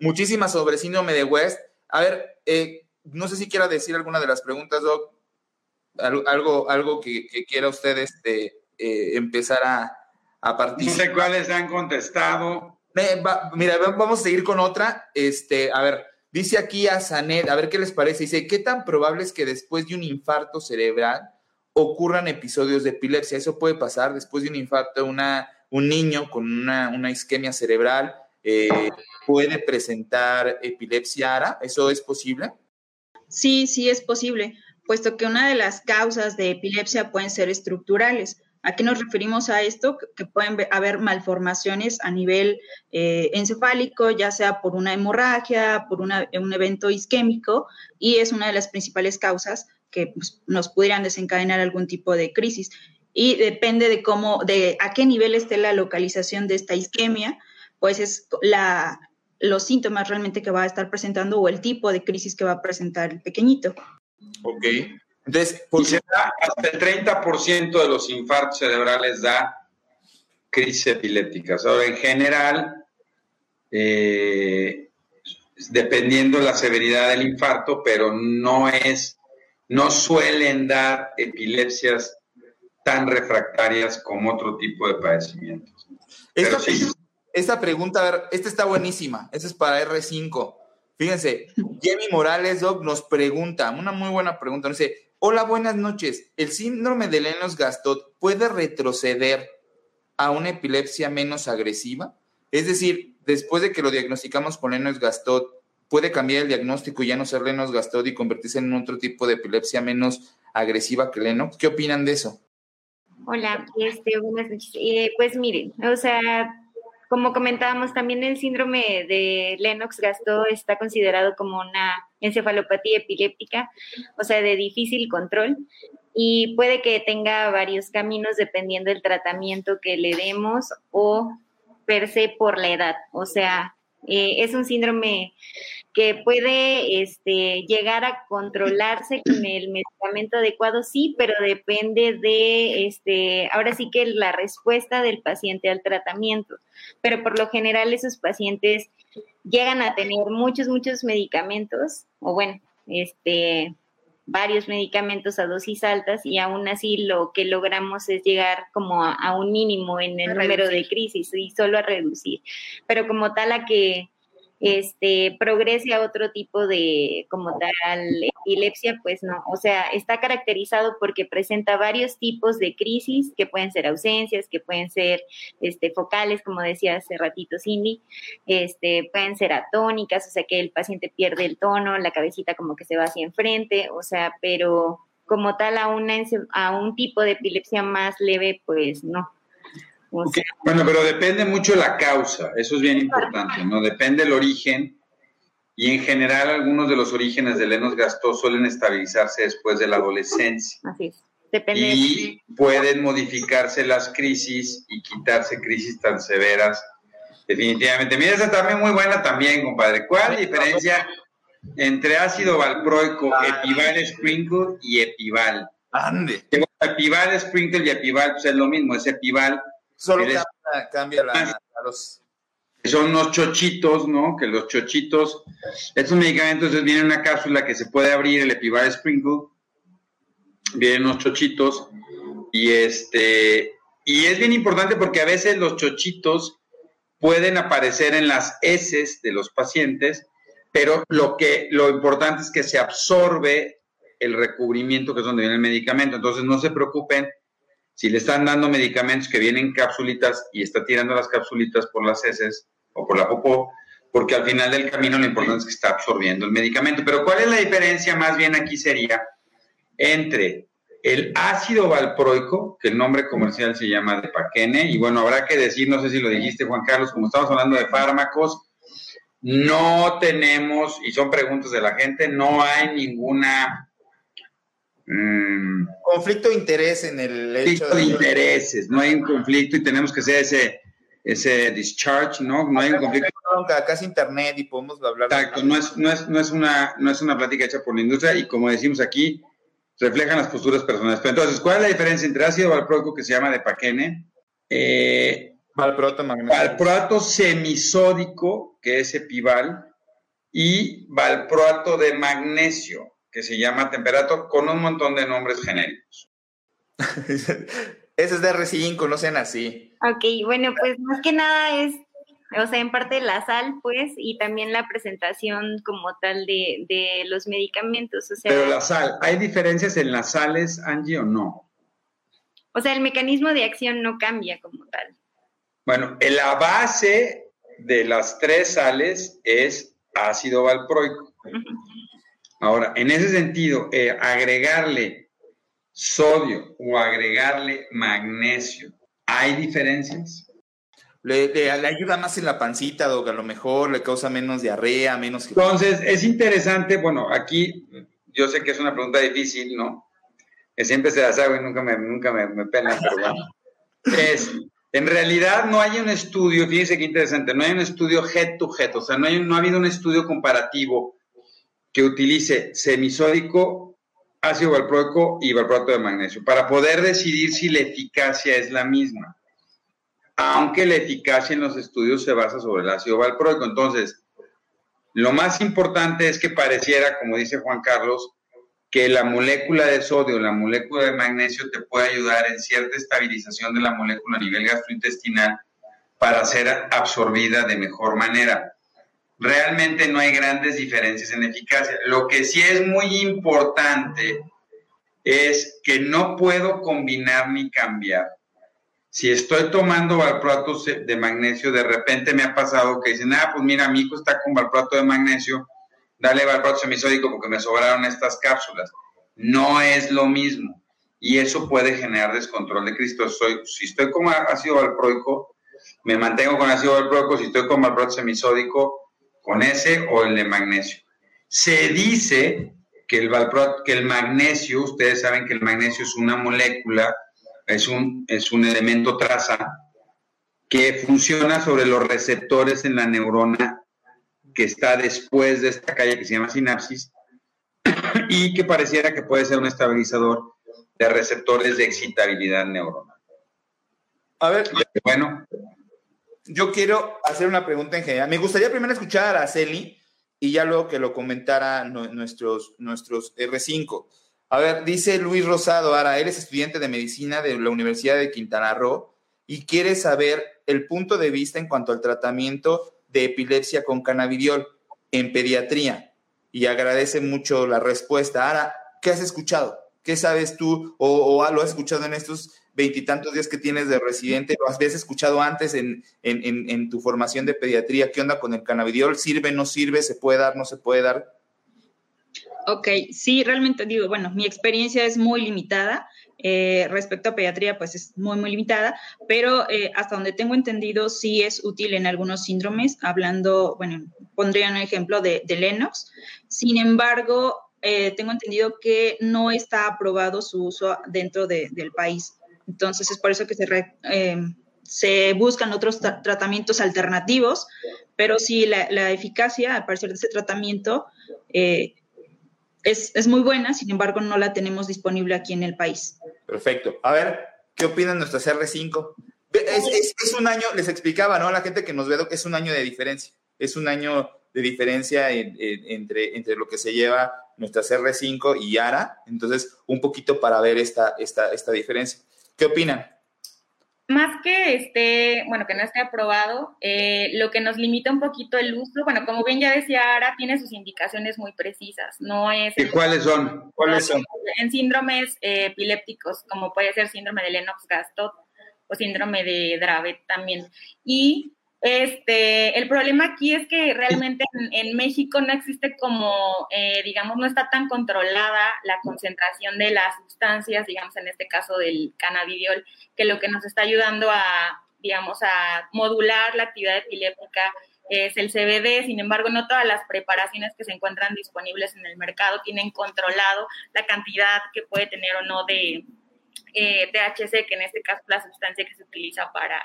muchísimas sobre síndrome de West. A ver, eh, no sé si quiera decir alguna de las preguntas, Doc. Algo, algo que, quiera usted este, eh, empezar a, a participar. No sé cuáles han contestado. Mira, vamos a seguir con otra. Este, a ver, Dice aquí a Sanet, a ver qué les parece. Dice, ¿qué tan probable es que después de un infarto cerebral ocurran episodios de epilepsia? Eso puede pasar después de un infarto, una, un niño con una, isquemia cerebral eh, puede presentar epilepsia ARA. ¿Eso es posible? Sí, sí es posible, puesto que una de las causas de epilepsia pueden ser estructurales. ¿A qué nos referimos a esto? Que pueden haber malformaciones a nivel eh, encefálico, ya sea por una hemorragia, por un evento isquémico, y es una de las principales causas que pues, nos pudieran desencadenar algún tipo de crisis. Y depende de cómo, de a qué nivel esté la localización de esta isquemia, pues es los síntomas realmente que va a estar presentando o el tipo de crisis que va a presentar el pequeñito. Ok. Entonces, hasta el 30% de los infartos cerebrales da crisis epilépticas. Ahora, en general, eh, dependiendo de la severidad del infarto, pero no es, no suelen dar epilepsias tan refractarias como otro tipo de padecimientos. Esta, esta pregunta, a ver, esta está buenísima. Esta es para R5. Fíjense, Jamie Morales, Doc, nos pregunta, una muy buena pregunta, dice, Hola, buenas noches. ¿El síndrome de Lennox-Gastaut puede retroceder a una epilepsia menos agresiva? Es decir, después de que lo diagnosticamos con Lennox-Gastaut, ¿puede cambiar el diagnóstico y ya no ser Lennox-Gastaut y convertirse en otro tipo de epilepsia menos agresiva que Lennox? ¿Qué opinan de eso? Hola, este, buenas noches. Eh, pues miren, o sea, como comentábamos, también el síndrome de Lennox-Gastaut está considerado como una encefalopatía epiléptica, o sea, de difícil control, y puede que tenga varios caminos dependiendo del tratamiento que le demos o per se por la edad. O sea, eh, es un síndrome que puede este, llegar a controlarse con el medicamento adecuado, sí, pero depende de, este, ahora sí que la respuesta del paciente al tratamiento. Pero por lo general esos pacientes llegan a tener muchos, muchos medicamentos, o bueno, este, varios medicamentos a dosis altas y aún así lo que logramos es llegar como a, un mínimo en el número de crisis y solo a reducir. Pero como tal a que este, progrese a otro tipo de, como tal, epilepsia, pues no. O sea, está caracterizado porque presenta varios tipos de crisis que pueden ser ausencias, que pueden ser este, focales, como decía hace ratito Cindy, este, pueden ser atónicas, o sea, que el paciente pierde el tono, la cabecita como que se va hacia enfrente, o sea, pero como tal a, una, a un tipo de epilepsia más leve, pues no. Bueno, pero depende mucho la causa, eso es bien importante, ¿no? Depende el origen y en general algunos de los orígenes de Lenos Gastó suelen estabilizarse después de la adolescencia. Así es. Depende y pueden modificarse las crisis y quitarse crisis tan severas. Definitivamente. Mira, esa también muy buena también, compadre. ¿Cuál es la diferencia entre ácido valproico, epival sprinkle y epival? Ande. Epival sprinkle y epival pues es lo mismo, es epival Solo cambia, la, los... Son unos chochitos, ¿no? Que los chochitos, estos medicamentos entonces viene una cápsula que se puede abrir, el Epivar Sprinkle, vienen unos chochitos, y este, y es bien importante porque a veces los chochitos pueden aparecer en las heces de los pacientes, pero lo que lo importante es que se absorbe el recubrimiento que es donde viene el medicamento. Entonces no se preocupen si le están dando medicamentos que vienen cápsulitas y está tirando las cápsulitas por las heces o por la popó, porque al final del camino lo importante es que está absorbiendo el medicamento. Pero ¿cuál es la diferencia más bien aquí sería entre el ácido valproico, que el nombre comercial se llama de Paquene, y bueno, habrá que decir, no sé si lo dijiste Juan Carlos, como estamos hablando de fármacos, no tenemos, y son preguntas de la gente, no hay ninguna Mm. Conflicto de interés en el hecho conflicto de, intereses, no hay un conflicto y tenemos que hacer ese, ese discharge, ¿no? No hay un conflicto. Acá es internet y podemos hablar. Exacto, no es, no, es, no, es una, no es una plática hecha por la industria y como decimos aquí, reflejan las posturas personales. Pero entonces, ¿cuál es la diferencia entre ácido valproico que se llama de Paquene? Eh, valproato magnesio. Valproato semisódico, que es epival, y valproato de magnesio que se llama Temperator con un montón de nombres genéricos. Ese es de R5, no sean así. Ok, bueno, pues más que nada es o sea, en parte la sal, pues, y también la presentación como tal de, de los medicamentos. O sea, Pero la sal, ¿hay diferencias en las sales, Angie, o no? O sea, el mecanismo de acción no cambia como tal. Bueno, la base de las tres sales es ácido valproico. Ahora, en ese sentido, eh, agregarle sodio o agregarle magnesio, ¿hay diferencias? Le, le- le ayuda más en la pancita, Doc, a lo mejor le causa menos diarrea, menos... Entonces, es interesante, bueno, aquí yo sé que es una pregunta difícil, ¿no? Que siempre se las hago y nunca me, nunca me, me pelan, pero bueno. Es, en realidad no hay un estudio, fíjense qué interesante, no hay un estudio head to head, o sea, no, hay, no ha habido un estudio comparativo que utilice semisódico, ácido valproico y valproato de magnesio para poder decidir si la eficacia es la misma. Aunque la eficacia en los estudios se basa sobre el ácido valproico. Entonces, lo más importante es que pareciera, como dice Juan Carlos, que la molécula de sodio, la molécula de magnesio te puede ayudar en cierta estabilización de la molécula a nivel gastrointestinal para ser absorbida de mejor manera. Realmente no hay grandes diferencias en eficacia. Lo que sí es muy importante es que no puedo combinar ni cambiar. Si estoy tomando valproato de magnesio, de repente me ha pasado que dicen, ah, pues mira, mi hijo está con valproato de magnesio, dale valproato semisódico porque me sobraron estas cápsulas. No es lo mismo. Y eso puede generar descontrol de Cristo. Soy, si estoy con ácido valproico, me mantengo con ácido valproico. Si estoy con valproato semisódico, con ese o el de magnesio. Se dice que el, valproato, que el magnesio, ustedes saben que el magnesio es una molécula, es un, es un elemento traza que funciona sobre los receptores en la neurona que está después de esta calle que se llama sinapsis y que pareciera que puede ser un estabilizador de receptores de excitabilidad neuronal. A ver, Bueno, yo quiero hacer una pregunta en general. Me gustaría primero escuchar a Araceli y ya luego que lo comentara nu- nuestros, nuestros R5. A ver, dice Luis Rosado, Ara, eres estudiante de medicina de la Universidad de Quintana Roo y quieres saber el punto de vista en cuanto al tratamiento de epilepsia con cannabidiol en pediatría. Y agradece mucho la respuesta. Ara, ¿qué has escuchado? ¿Qué sabes tú o, o lo has escuchado en estos veintitantos días que tienes de residente? ¿Lo habías escuchado antes en, en, en, en tu formación de pediatría? ¿Qué onda con el cannabidiol? ¿Sirve, no sirve? ¿Se puede dar, no se puede dar? Ok, sí, realmente digo, bueno, mi experiencia es muy limitada. eh, respecto a pediatría, pues es muy, muy limitada, pero eh, hasta donde tengo entendido, sí es útil en algunos síndromes, hablando, bueno, pondría un ejemplo de, de Lennox. Sin embargo, eh, tengo entendido que no está aprobado su uso dentro de, del país. Entonces, es por eso que se, re, eh, se buscan otros tra tratamientos alternativos, pero sí la, la, eficacia, a parecer de ese tratamiento, eh, es, es, muy buena, sin embargo, no la tenemos disponible aquí en el país. Perfecto. A ver, ¿qué opinan nuestras R5? Es, es, es, un año, les explicaba, ¿no? A la gente que nos ve, es un año de diferencia. Es un año de diferencia en, en, entre, entre lo que se lleva nuestras R5 y Yara. Entonces, un poquito para ver esta, esta, esta diferencia. ¿Qué opinan? Más que esté, bueno, que no esté aprobado, eh, lo que nos limita un poquito el uso, bueno, como bien ya decía Ara, tiene sus indicaciones muy precisas, no es... ¿Y cuáles son? ¿Cuáles son? En síndromes eh, epilépticos, como puede ser síndrome de Lennox-Gastaut o síndrome de Dravet también. Y este, el problema aquí es que realmente en, en México no existe como, eh, digamos, no está tan controlada la concentración de las sustancias, digamos, en este caso del cannabidiol, que lo que nos está ayudando a, digamos, a modular la actividad epiléptica es el CBD, sin embargo, no todas las preparaciones que se encuentran disponibles en el mercado tienen controlado la cantidad que puede tener o no de eh, THC, que en este caso es la sustancia que se utiliza para,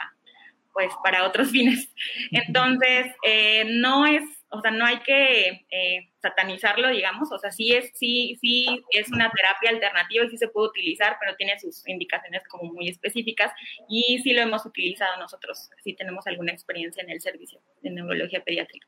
pues para otros fines. Entonces, eh, no es, o sea, no hay que eh, satanizarlo, digamos, o sea, sí es, sí, sí es una terapia alternativa y sí se puede utilizar, pero tiene sus indicaciones como muy específicas y sí lo hemos utilizado nosotros, sí tenemos alguna experiencia en el servicio de neurología pediátrica.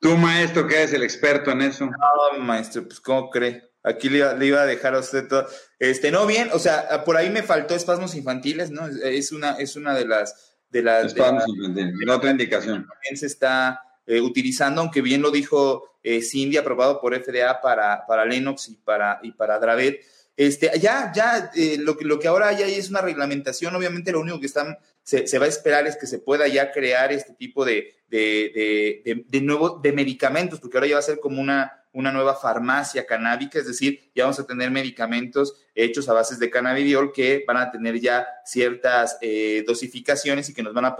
Tú, maestro, que eres el experto en eso. No, maestro, pues, ¿cómo cree? Aquí le iba, le iba, a dejar a usted todo. Este, no, bien, o sea, por ahí me faltó espasmos infantiles, ¿no? Es una, es una de las de la... De otra indicación. También se está eh, utilizando, aunque bien lo dijo eh, Cindy, aprobado por FDA para, para Lennox y para, y para Dravet. Este, ya, ya, eh, lo, que, lo que ahora hay es una reglamentación. Obviamente, lo único que están, se, se, va a esperar es que se pueda ya crear este tipo de, de, de, de, nuevo, de medicamentos, porque ahora ya va a ser como una, una nueva farmacia canábica, es decir, ya vamos a tener medicamentos hechos a bases de cannabidiol que van a tener ya ciertas eh, dosificaciones y que nos van a,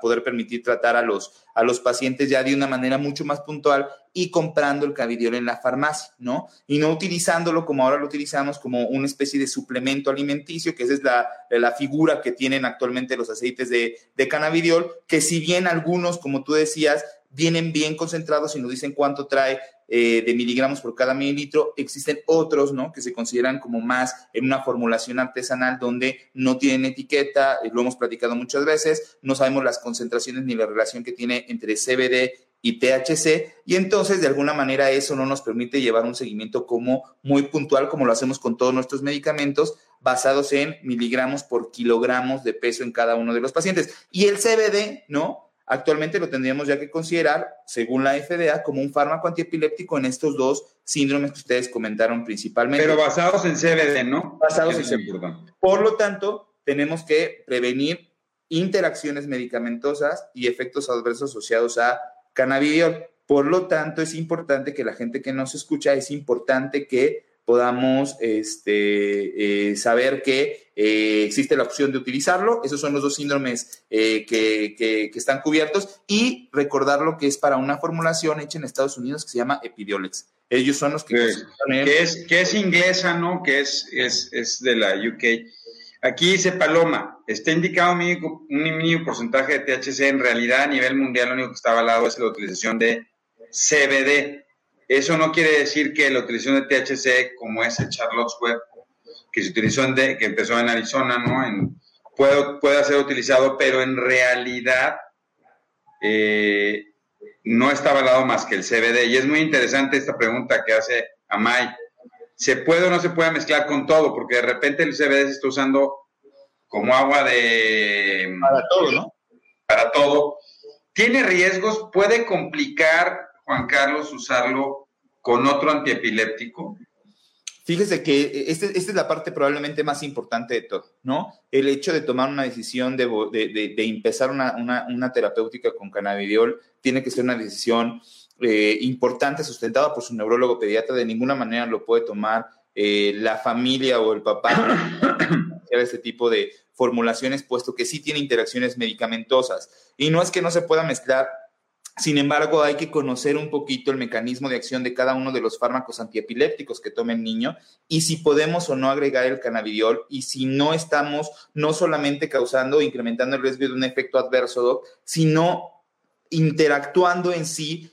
poder permitir tratar a los, a los pacientes ya de una manera mucho más puntual y comprando el cannabidiol en la farmacia, ¿no? Y no utilizándolo como ahora lo utilizamos como una especie de suplemento alimenticio, que esa es la, la figura que tienen actualmente los aceites de, de cannabidiol, que si bien algunos, como tú decías, vienen bien concentrados y nos dicen cuánto trae eh, de miligramos por cada mililitro. Existen otros, ¿no? Que se consideran como más en una formulación artesanal donde no tienen etiqueta, eh, lo hemos platicado muchas veces, no sabemos las concentraciones ni la relación que tiene entre CBD y THC, y entonces de alguna manera eso no nos permite llevar un seguimiento como muy puntual, como lo hacemos con todos nuestros medicamentos, basados en miligramos por kilogramos de peso en cada uno de los pacientes. Y el CBD, ¿no? Actualmente lo tendríamos ya que considerar, según la FDA, como un fármaco antiepiléptico en estos dos síndromes que ustedes comentaron principalmente. Pero basados en CBD, ¿no? Basados en CBD. Por lo tanto, tenemos que prevenir interacciones medicamentosas y efectos adversos asociados a cannabidiol. Por lo tanto, es importante que la gente que nos escucha, es importante que podamos este, eh, saber que eh, existe la opción de utilizarlo. Esos son los dos síndromes eh, que, que, que, están cubiertos y recordar lo que es para una formulación hecha en Estados Unidos que se llama Epidiolex. Ellos son los que... Que, es, que es inglesa, ¿no? Que es, es, es de la UK. Aquí dice Paloma, está indicado un mínimo, un mínimo porcentaje de THC. En realidad, a nivel mundial, lo único que está avalado es la utilización de CBD eso no quiere decir que la utilización de THC, como es el Charlotte's Web, que se utilizó en que empezó en Arizona, ¿no? En, puede, puede ser utilizado, pero en realidad eh, no está avalado más que el CBD. Y es muy interesante esta pregunta que hace Amay. ¿Se puede o no se puede mezclar con todo? Porque de repente el CBD se está usando como agua de... Para todo, ¿no? Para todo. ¿Tiene riesgos? ¿Puede complicar Juan Carlos, usarlo con otro antiepiléptico? Fíjese que esta este es la parte probablemente más importante de todo, ¿no? El hecho de tomar una decisión de, de, de, empezar una, una, una, terapéutica con cannabidiol tiene que ser una decisión eh, importante, sustentada por su neurólogo pediatra. De ninguna manera lo puede tomar eh, la familia o el papá este tipo de formulaciones, puesto que sí tiene interacciones medicamentosas. Y no es que no se pueda mezclar sin embargo, hay que conocer un poquito el mecanismo de acción de cada uno de los fármacos antiepilépticos que tome el niño y si podemos o no agregar el cannabidiol y si no estamos no solamente causando o incrementando el riesgo de un efecto adverso, sino interactuando en sí,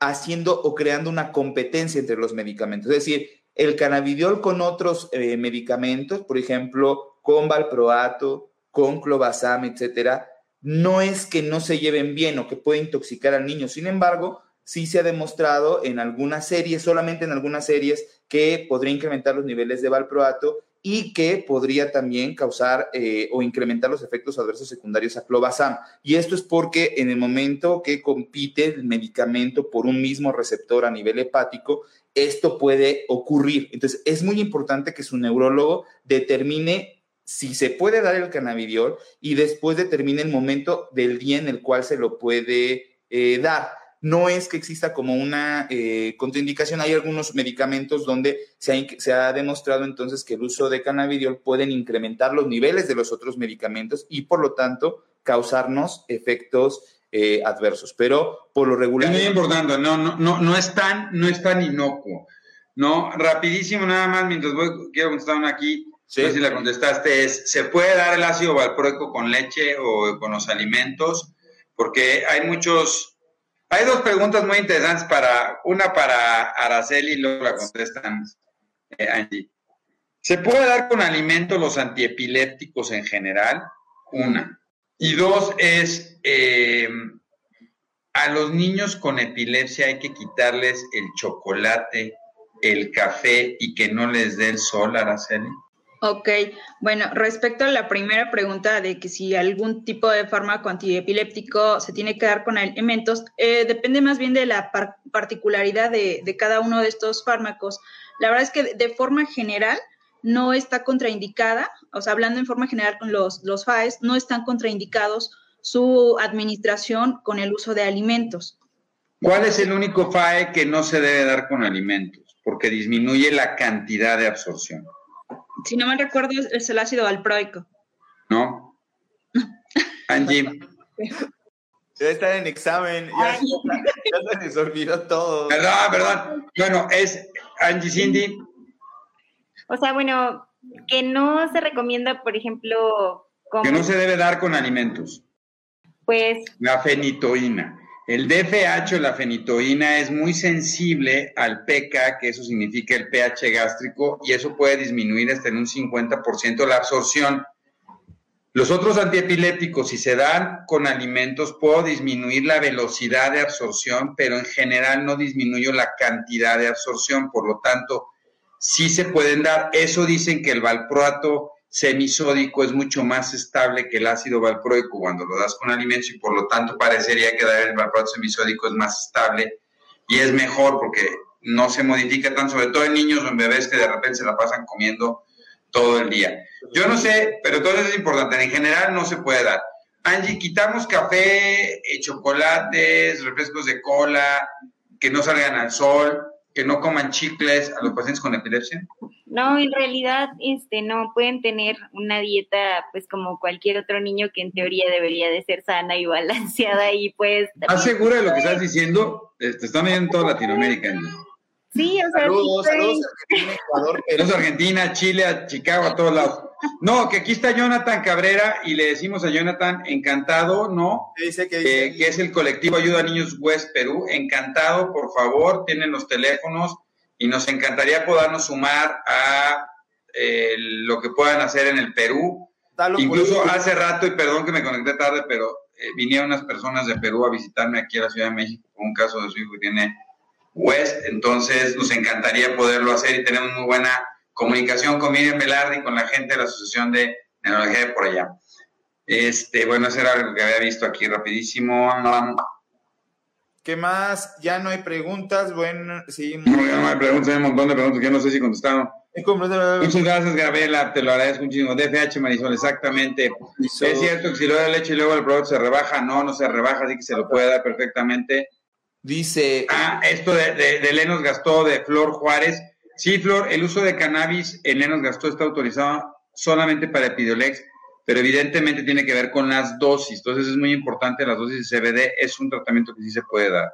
haciendo o creando una competencia entre los medicamentos. Es decir, el cannabidiol con otros eh, medicamentos, por ejemplo, con valproato, con clobazam, etcétera, no es que no se lleven bien o que pueda intoxicar al niño. Sin embargo, sí se ha demostrado en algunas series, solamente en algunas series, que podría incrementar los niveles de valproato y que podría también causar eh, o incrementar los efectos adversos secundarios a clobazam. Y esto es porque en el momento que compite el medicamento por un mismo receptor a nivel hepático, esto puede ocurrir. Entonces, es muy importante que su neurólogo determine si se puede dar el cannabidiol y después determine el momento del día en el cual se lo puede eh, dar. No es que exista como una eh, contraindicación, hay algunos medicamentos donde se ha, demostrado entonces que el uso de cannabidiol pueden incrementar los niveles de los otros medicamentos y por lo tanto causarnos efectos eh, adversos. Pero por lo regular... Es muy importante, no, es tan, inocuo. No, rapidísimo nada más, mientras voy, quiero contestar aquí. Sí. si la contestaste es, ¿se puede dar el ácido valproico con leche o con los alimentos? Porque hay muchos, hay dos preguntas muy interesantes para, una para Araceli y luego la contestan eh, Angie. ¿Se puede dar con alimentos los antiepilépticos en general? Una. Y dos es, eh, a los niños con epilepsia hay que quitarles el chocolate, el café y que no les dé el sol, Araceli. Ok, bueno, respecto a la primera pregunta de que si algún tipo de fármaco antiepiléptico se tiene que dar con alimentos, eh, depende más bien de la particularidad de, cada uno de estos fármacos. La verdad es que de forma general no está contraindicada, o sea, hablando en forma general con los, los FAES, no están contraindicados su administración con el uso de alimentos. ¿Cuál es el único FAE que no se debe dar con alimentos? Porque disminuye la cantidad de absorción si no me recuerdo, es el ácido valproico. ¿No? Angie. Debe estar en examen. Ya, se les olvidó todo. Perdón, perdón. Bueno, es Angie Cindy. O sea, bueno, que no se recomienda, por ejemplo. Que no se debe dar con alimentos. Pues. La fenitoína. El DFH o la fenitoína es muy sensible al pK, que eso significa el pH gástrico, y eso puede disminuir hasta en un 50% la absorción. Los otros antiepilépticos, si se dan con alimentos, puedo disminuir la velocidad de absorción, pero en general no disminuyo la cantidad de absorción. Por lo tanto, sí se pueden dar. Eso dicen que el valproato semisódico es mucho más estable que el ácido valproico cuando lo das con alimentos y por lo tanto parecería que dar el valproato semisódico es más estable y es mejor porque no se modifica tan, sobre todo en niños o en bebés que de repente se la pasan comiendo todo el día. Yo no sé, pero entonces es importante, en general no se puede dar. Angie, quitamos café, eh, chocolates, refrescos de cola, que no salgan al sol, que no coman chicles a los pacientes con epilepsia? No, en realidad, este, no pueden tener una dieta, pues como cualquier otro niño que en teoría debería de ser sana y balanceada y pues. ¿Estás segura de lo que estás diciendo? Te están viendo en toda Latinoamérica. Sí, o sea, saludos, saludos Argentina, Ecuador, Saludos a Argentina, Chile, a Chicago, a todos lados. No, que aquí está Jonathan Cabrera y le decimos a Jonathan, encantado, ¿no? dice? dice? que es el colectivo Ayuda a Niños West Perú. Encantado, por favor, tienen los teléfonos y nos encantaría podernos sumar a eh, lo que puedan hacer en el Perú. Incluso hace rato, y perdón que me conecté tarde, pero eh, vinieron unas personas de Perú a visitarme aquí a la Ciudad de México con un caso de su hijo que tiene West, entonces nos encantaría poderlo hacer y tenemos muy buena comunicación con Miriam Velarde y con la gente de la Asociación de Neurología de por allá. Este, bueno, eso era algo que había visto aquí rapidísimo. ¿Qué más? Ya no hay preguntas. Bueno, sí. No, ya no hay preguntas, hay un montón de preguntas que no sé si contestaron. Muchas gracias, Gabriela, te lo agradezco muchísimo. DFH Marisol, exactamente. Es cierto que si lo da leche y luego el producto se rebaja, no, no se rebaja, así que se lo puede dar perfectamente. Dice. Ah, esto de, de, de Lenos Gastó, de Flor Juárez. Sí, Flor, el uso de cannabis en Lenos Gastó está autorizado solamente para Epidiolex, pero evidentemente tiene que ver con las dosis. Entonces es muy importante, las dosis de CBD es un tratamiento que sí se puede dar.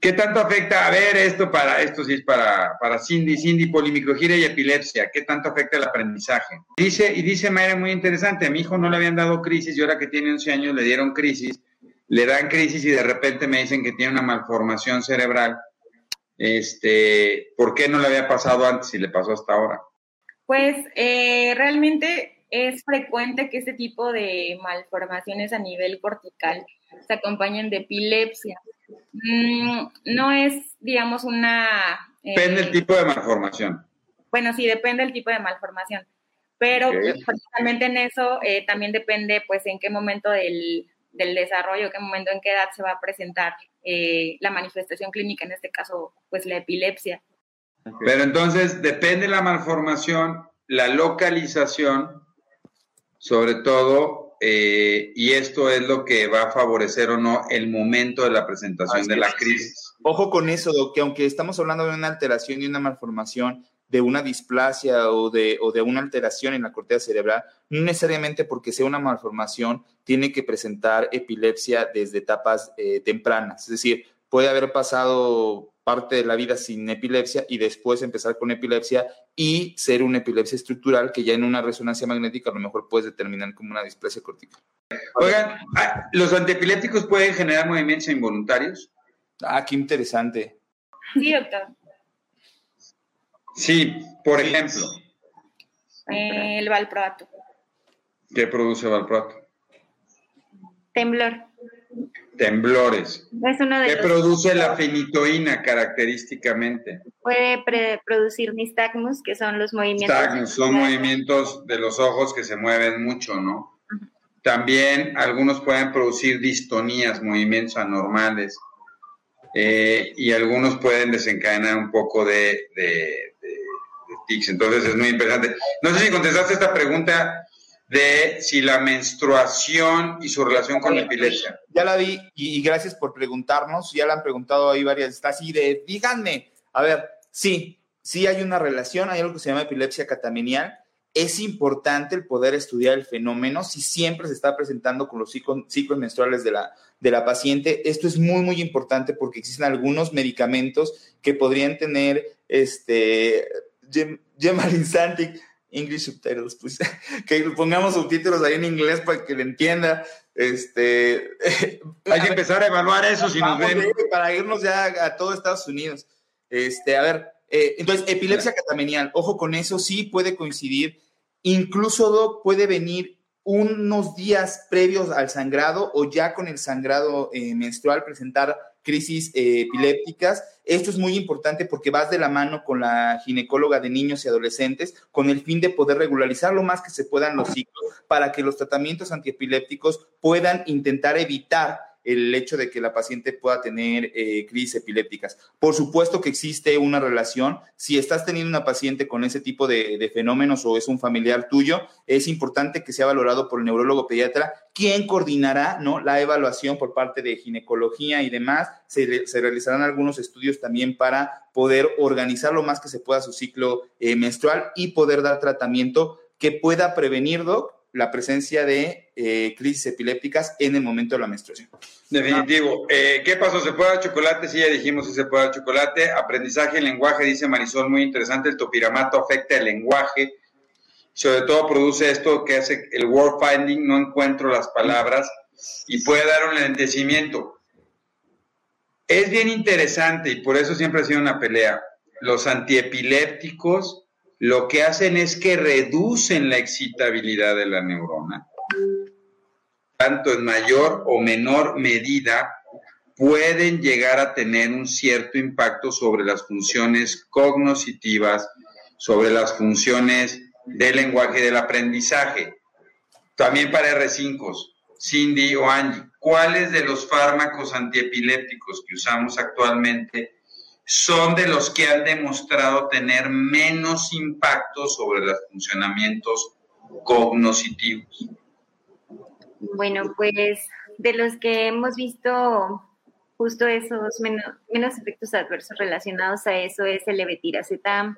¿Qué tanto afecta? A ver, esto para, esto sí es para, para Cindy, Cindy, polimicrogira y epilepsia. ¿Qué tanto afecta el aprendizaje? Dice, y dice Mayra muy interesante, a mi hijo no le habían dado crisis y ahora que tiene 11 años le dieron crisis le dan crisis y de repente me dicen que tiene una malformación cerebral, este, ¿por qué no le había pasado antes y le pasó hasta ahora? Pues eh, realmente es frecuente que este tipo de malformaciones a nivel cortical se acompañen de epilepsia. Mm, no es, digamos, una... Eh, depende del tipo de malformación. Bueno, sí, depende del tipo de malformación. Pero precisamente en eso eh, también depende, pues, en qué momento del, del desarrollo, qué momento, en qué edad se va a presentar eh, la manifestación clínica, en este caso, pues la epilepsia. Pero entonces depende la malformación, la localización, sobre todo, eh, y esto es lo que va a favorecer o no el momento de la presentación de la crisis. Ojo con eso, que aunque estamos hablando de una alteración y una malformación, de una displasia o de, o de una alteración en la corteza cerebral, no necesariamente porque sea una malformación, tiene que presentar epilepsia desde etapas eh, tempranas. Es decir, puede haber pasado parte de la vida sin epilepsia y después empezar con epilepsia y ser una epilepsia estructural que ya en una resonancia magnética a lo mejor puedes determinar como una displasia cortical. Oigan, ah, ¿los antiepilépticos pueden generar movimientos involuntarios? Ah, qué interesante. Sí, doctor. Sí, por ejemplo. el valproato. ¿Qué produce valproato? Temblor. Temblores. Es uno de ¿Qué los- produce la fenitoína característicamente? Puede producir nistagmus, que son los movimientos. Nistagmus, son movimientos de los ojos que se mueven mucho, ¿no? También algunos pueden producir distonías, movimientos anormales, eh, y algunos pueden desencadenar un poco de, de, de- de tics. Entonces es muy interesante. No sé si contestaste esta pregunta de si la menstruación y su relación con la epilepsia. Ya la vi y, gracias por preguntarnos. Ya la han preguntado ahí varias. Está así de, díganme. A ver, sí, sí hay una relación, hay algo que se llama epilepsia catamenial. Es importante el poder estudiar el fenómeno si siempre se está presentando con los ciclos, ciclos menstruales de la, de la paciente. Esto es muy, muy importante porque existen algunos medicamentos que podrían tener este, Gem- Gemalinsantic, English subtitles, pues, que pongamos subtítulos ahí en inglés para que le entienda. Este, Hay que empezar a evaluar eso si nos ven. para irnos ya a todo Estados Unidos. Este, a ver, eh, entonces, epilepsia catamenial, ojo con eso, sí puede coincidir. Incluso, Doc, puede venir unos días previos al sangrado o ya con el sangrado eh, menstrual presentar crisis eh, epilépticas. Esto es muy importante porque vas de la mano con la ginecóloga de niños y adolescentes con el fin de poder regularizar lo más que se puedan los ciclos para que los tratamientos antiepilépticos puedan intentar evitar el hecho de que la paciente pueda tener eh, crisis epilépticas. Por supuesto que existe una relación. Si estás teniendo una paciente con ese tipo de, fenómenos o es un familiar tuyo, es importante que sea valorado por el neurólogo pediatra, quien coordinará ¿no? la evaluación por parte de ginecología y demás. Se, re- se realizarán algunos estudios también para poder organizar lo más que se pueda su ciclo eh, menstrual y poder dar tratamiento que pueda prevenir, la presencia de eh, crisis epilépticas en el momento de la menstruación. Definitivo. Eh, ¿Qué pasó? ¿Se puede dar chocolate? Sí, ya dijimos si se puede dar chocolate. Aprendizaje en lenguaje, dice Marisol, muy interesante. El topiramato afecta el lenguaje. Sobre todo produce esto que hace el word finding, no encuentro las palabras y puede dar un lentecimiento. Es bien interesante y por eso siempre ha sido una pelea. Los antiepilépticos lo que hacen es que reducen la excitabilidad de la neurona tanto en mayor o menor medida, pueden llegar a tener un cierto impacto sobre las funciones cognitivas, sobre las funciones del lenguaje del aprendizaje. También para R5, Cindy o Angie, ¿cuáles de los fármacos antiepilépticos que usamos actualmente son de los que han demostrado tener menos impacto sobre los funcionamientos cognitivos? Bueno, pues de los que hemos visto justo esos menos, menos efectos adversos relacionados a eso es el levetiracetam.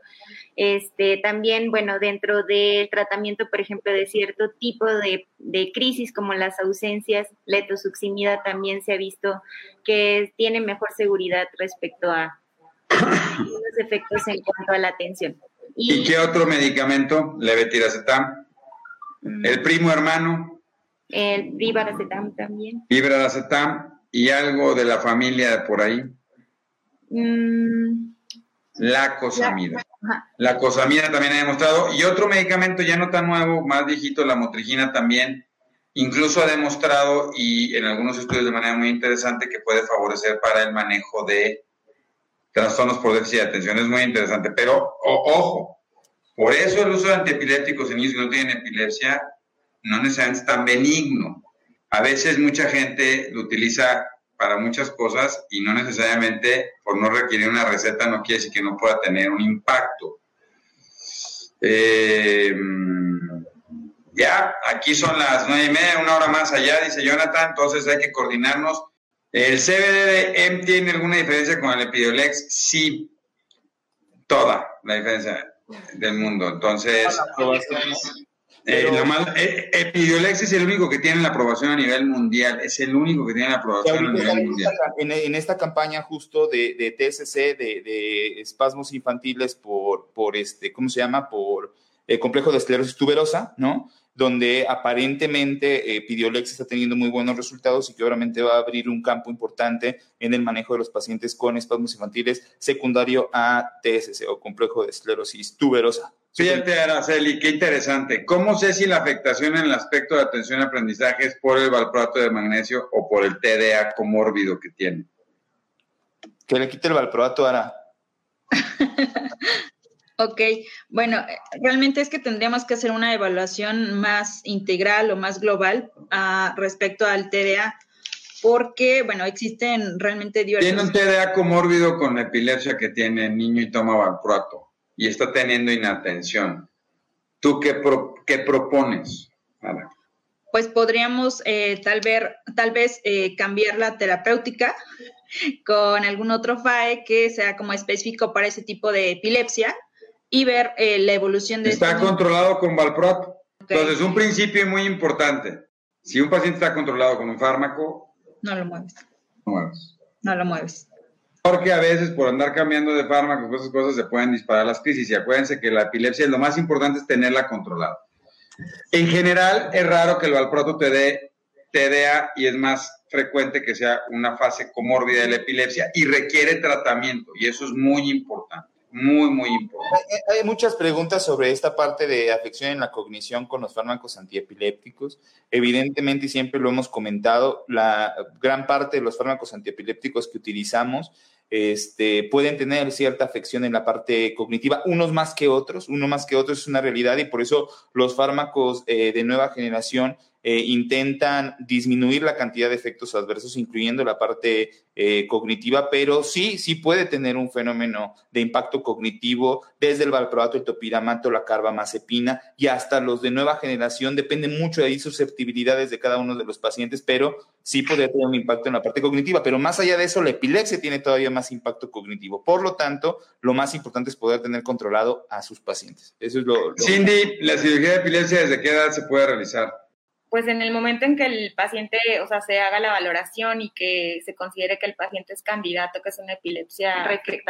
Este, también, bueno, dentro del tratamiento, por ejemplo, de cierto tipo de, de crisis como las ausencias, la etosuximida también se ha visto que tiene mejor seguridad respecto a los efectos en cuanto a la atención. ¿Y qué otro medicamento? Levetiracetam. mm, El primo hermano, el ribaracetam también. Ibradacetam y algo de la familia por ahí, Mm, la cosamida. ajá. La cosamida también ha demostrado. Y otro medicamento ya no tan nuevo, más viejito, la motrigina también, incluso ha demostrado y en algunos estudios de manera muy interesante que puede favorecer para el manejo de trastornos por déficit de atención. Es muy interesante. Pero, o- ojo, por eso el uso de antiepilépticos en niños que no tienen epilepsia no necesariamente es tan benigno. A veces mucha gente lo utiliza para muchas cosas y no necesariamente por no requerir una receta no quiere decir que no pueda tener un impacto. Eh, ya, aquí son las nueve y media, una hora más allá, dice Jonathan, entonces hay que coordinarnos. ¿El CBD tiene alguna diferencia con el Epidiolex? Sí, toda la diferencia del mundo. Entonces, eh, Pero- lo malo- eh, Epidiolex es el único que tiene la aprobación a nivel mundial, es el único que tiene la aprobación a nivel en mundial. esta, en, en esta campaña justo de, de TSC, de, de espasmos infantiles por, por este, ¿cómo se llama? Por eh, complejo de esclerosis tuberosa, ¿no? Donde aparentemente eh, Pidiolex está teniendo muy buenos resultados y que obviamente va a abrir un campo importante en el manejo de los pacientes con espasmos infantiles secundario a TSC o complejo de esclerosis tuberosa. Fíjate, Araceli, qué interesante. ¿Cómo sé si la afectación en el aspecto de atención y aprendizaje es por el valproato de magnesio o por el TDA comórbido que tiene? Que le quite el valproato, Ara. ok, bueno, realmente es que tendríamos que hacer una evaluación más integral o más global uh, respecto al TDA, porque, bueno, existen realmente diversos... Tiene un TDA comórbido con epilepsia que tiene el niño y toma valproato y está teniendo inatención. ¿Tú qué, qué propones? Pues podríamos eh, tal, ver, tal vez eh, cambiar la terapéutica con algún otro FAE que sea como específico para ese tipo de epilepsia y ver eh, la evolución de... Está este controlado con Valproato. Entonces, un principio muy importante. Si un paciente está controlado con un fármaco... No lo mueves. No mueves. No lo mueves. Porque a veces por andar cambiando de fármacos, esas cosas se pueden disparar las crisis. Y acuérdense que la epilepsia lo más importante es tenerla controlada. En general, es raro que el valproato te dé TDA y es más frecuente que sea una fase comórbida de la epilepsia y requiere tratamiento. Y eso es muy importante. Muy, muy importante. Hay, muchas preguntas sobre esta parte de afección en la cognición con los fármacos antiepilépticos. Evidentemente, y siempre lo hemos comentado, la gran parte de los fármacos antiepilépticos que utilizamos este, pueden tener cierta afección en la parte cognitiva, unos más que otros, uno más que otros es una realidad y por eso los fármacos eh, de nueva generación eh, intentan disminuir la cantidad de efectos adversos, incluyendo la parte eh, cognitiva, pero sí, sí puede tener un fenómeno de impacto cognitivo desde el valproato, el topiramato, la carbamazepina y hasta los de nueva generación. Depende mucho de ahí susceptibilidades de cada uno de los pacientes, pero sí puede tener un impacto en la parte cognitiva. Pero más allá de eso, la epilepsia tiene todavía más impacto cognitivo. Por lo tanto, lo más importante es poder tener controlado a sus pacientes. Eso es lo, lo... Cindy, ¿la cirugía de epilepsia desde qué edad se puede realizar? Pues en el momento en que el paciente, o sea, se haga la valoración y que se considere que el paciente es candidato, que es una epilepsia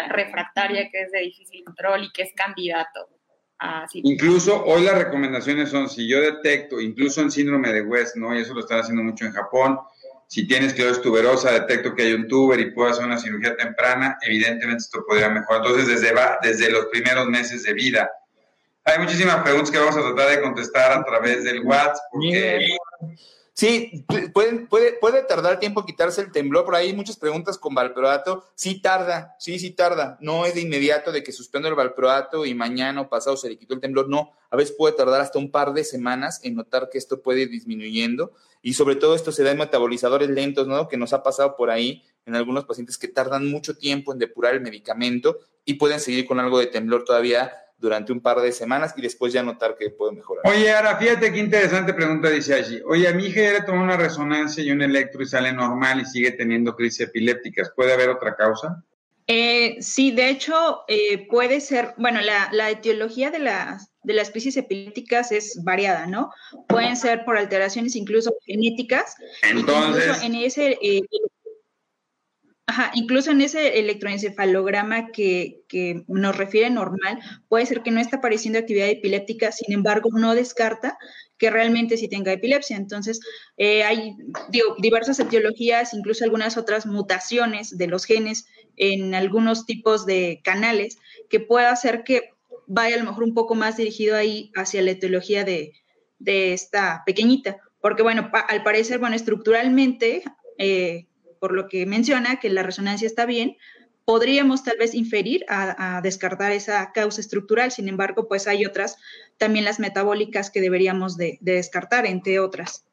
refractaria, que es de difícil control y que es candidato. A incluso hoy las recomendaciones son, si yo detecto, incluso en síndrome de West, ¿no? Y eso lo están haciendo mucho en Japón, si tienes esclerosis tuberosa, detecto que hay un tuber y puedo hacer una cirugía temprana, evidentemente esto podría mejorar. Entonces, desde, desde los primeros meses de vida, hay muchísimas preguntas que vamos a tratar de contestar a través del WhatsApp. Sí, puede, puede, puede tardar tiempo quitarse el temblor. Por ahí hay muchas preguntas con valproato. Sí tarda, sí, sí tarda. No es de inmediato de que suspendo el valproato y mañana o pasado se le quitó el temblor. No, a veces puede tardar hasta un par de semanas en notar que esto puede ir disminuyendo. Y sobre todo esto se da en metabolizadores lentos, ¿no? Que nos ha pasado por ahí en algunos pacientes que tardan mucho tiempo en depurar el medicamento y pueden seguir con algo de temblor todavía durante un par de semanas y después ya notar que puede mejorar. Oye, ahora fíjate qué interesante pregunta dice allí. Oye, a mi hija ya le tomó una resonancia y un electro y sale normal y sigue teniendo crisis epilépticas. ¿Puede haber otra causa? Eh, sí, de hecho, eh, puede ser, bueno, la, etiología de las, de las crisis epilépticas es variada, ¿no? Pueden ser por alteraciones incluso genéticas. Entonces, en ese eh, Ajá, incluso en ese electroencefalograma que, nos refiere normal, puede ser que no está apareciendo actividad epiléptica, sin embargo, no descarta que realmente sí tenga epilepsia. Entonces, eh, hay diversas etiologías, incluso algunas otras mutaciones de los genes en algunos tipos de canales que puede hacer que vaya a lo mejor un poco más dirigido ahí hacia la etiología de, de esta pequeñita. Porque, bueno, al parecer, bueno, estructuralmente... Eh, por lo que menciona que la resonancia está bien, podríamos tal vez inferir a, descartar esa causa estructural. Sin embargo, pues hay otras, también las metabólicas que deberíamos de descartar, entre otras.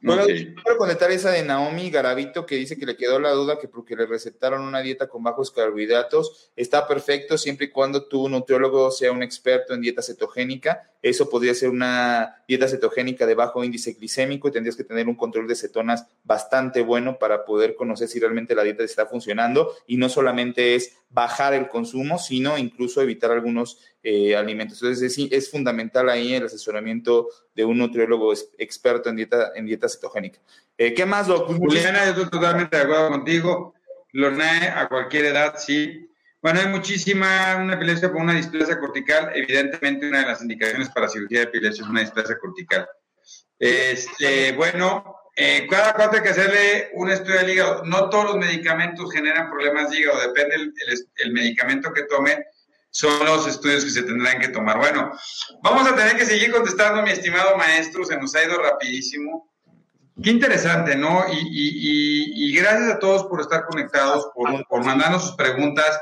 Bueno, quiero conectar esa de Naomi Garavito que dice que le quedó la duda que porque le recetaron una dieta con bajos carbohidratos está perfecto siempre y cuando tu nutriólogo sea un experto en dieta cetogénica. Eso podría ser una dieta cetogénica de bajo índice glicémico y tendrías que tener un control de cetonas bastante bueno para poder conocer si realmente la dieta está funcionando y no solamente es bajar el consumo, sino incluso evitar algunos eh, alimentos. Entonces es, fundamental ahí el asesoramiento de un nutriólogo experto en dieta, en dieta cetogénica. Eh, ¿Qué más, doctor? Juliana, yo estoy totalmente de acuerdo contigo. Lornae, a cualquier edad, sí. Bueno, hay muchísima, una epilepsia por una displasia cortical. Evidentemente, una de las indicaciones para cirugía de epilepsia es una displasia cortical. Este, bueno, eh, cada cuatro hay que hacerle un estudio del hígado. No todos los medicamentos generan problemas de hígado, depende el medicamento que tome son los estudios que se tendrán que tomar. Bueno, vamos a tener que seguir contestando, mi estimado maestro, se nos ha ido rapidísimo. Qué interesante, ¿no? Y, gracias a todos por estar conectados, por, por mandarnos sus preguntas.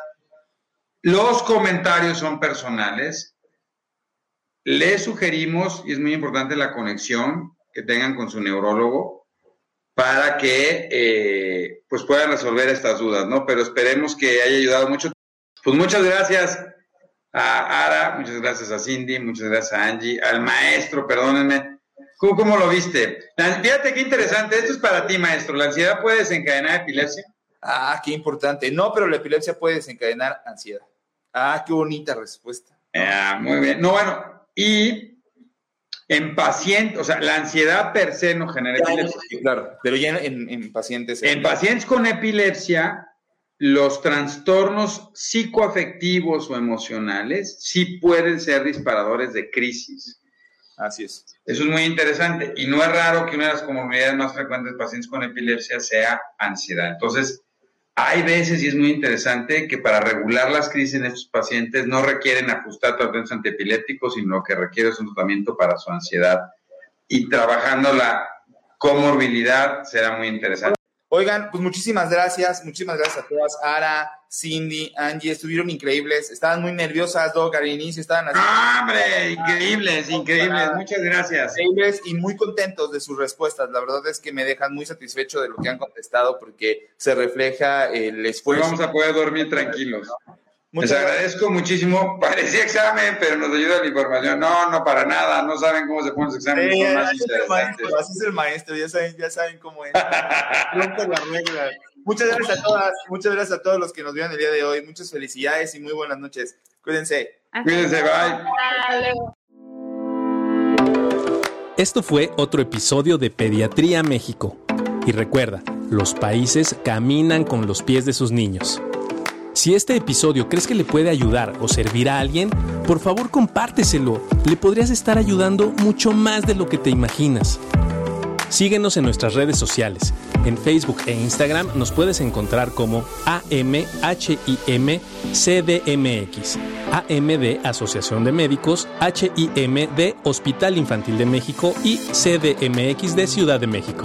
Los comentarios son personales. Les sugerimos, y es muy importante la conexión que tengan con su neurólogo para que eh, pues puedan resolver estas dudas, ¿no? Pero esperemos que haya ayudado mucho. Pues muchas gracias a Ara, muchas gracias a Cindy, muchas gracias a Angie, al maestro, perdónenme. ¿Cómo, lo viste? Fíjate qué interesante, esto es para ti, maestro. ¿La ansiedad puede desencadenar epilepsia? Ah, qué importante. No, pero la epilepsia puede desencadenar ansiedad. Ah, qué bonita respuesta. Ah, muy bien. No, bueno, y en pacientes, o sea, la ansiedad per se no genera epilepsia. Claro, pero ya en, en pacientes. En pacientes con epilepsia, los trastornos psicoafectivos o emocionales sí pueden ser disparadores de crisis. Así es. Eso es muy interesante. Y no es raro que una de las comorbilidades más frecuentes de pacientes con epilepsia sea ansiedad. Entonces, hay veces, y es muy interesante, que para regular las crisis en estos pacientes no requieren ajustar tratamientos antiepilépticos, sino que requiere un tratamiento para su ansiedad. Y trabajando la comorbilidad será muy interesante. Oigan, pues muchísimas gracias, muchísimas gracias a todas. Ara, Cindy, Angie, estuvieron increíbles. Estaban muy nerviosas, Doc, al inicio estaban así. ¡Hombre! Increíbles, increíbles. Muchas gracias. Increíbles y muy contentos de sus respuestas. La verdad es que me dejan muy satisfecho de lo que han contestado porque se refleja el esfuerzo. Hoy vamos a poder dormir tranquilos. Les agradezco muchísimo. Parecía examen, pero nos ayuda la información. No, no, para nada. No saben cómo se ponen los exámenes. Sí, así, es el maestro, así es el maestro, ya saben, ya saben cómo es. Muchas gracias a todas, muchas gracias a todos los que nos vieron el día de hoy. Muchas felicidades y muy buenas noches. Cuídense. Cuídense, bye. Esto fue otro episodio de Pediatría México. Y recuerda, los países caminan con los pies de sus niños. Si este episodio crees que le puede ayudar o servir a alguien, por favor compárteselo. Le podrías estar ayudando mucho más de lo que te imaginas. Síguenos en nuestras redes sociales. En Facebook e Instagram nos puedes encontrar como AMHIMCDMX. AM de Asociación de Médicos, HIM de Hospital Infantil de México y CDMX de Ciudad de México.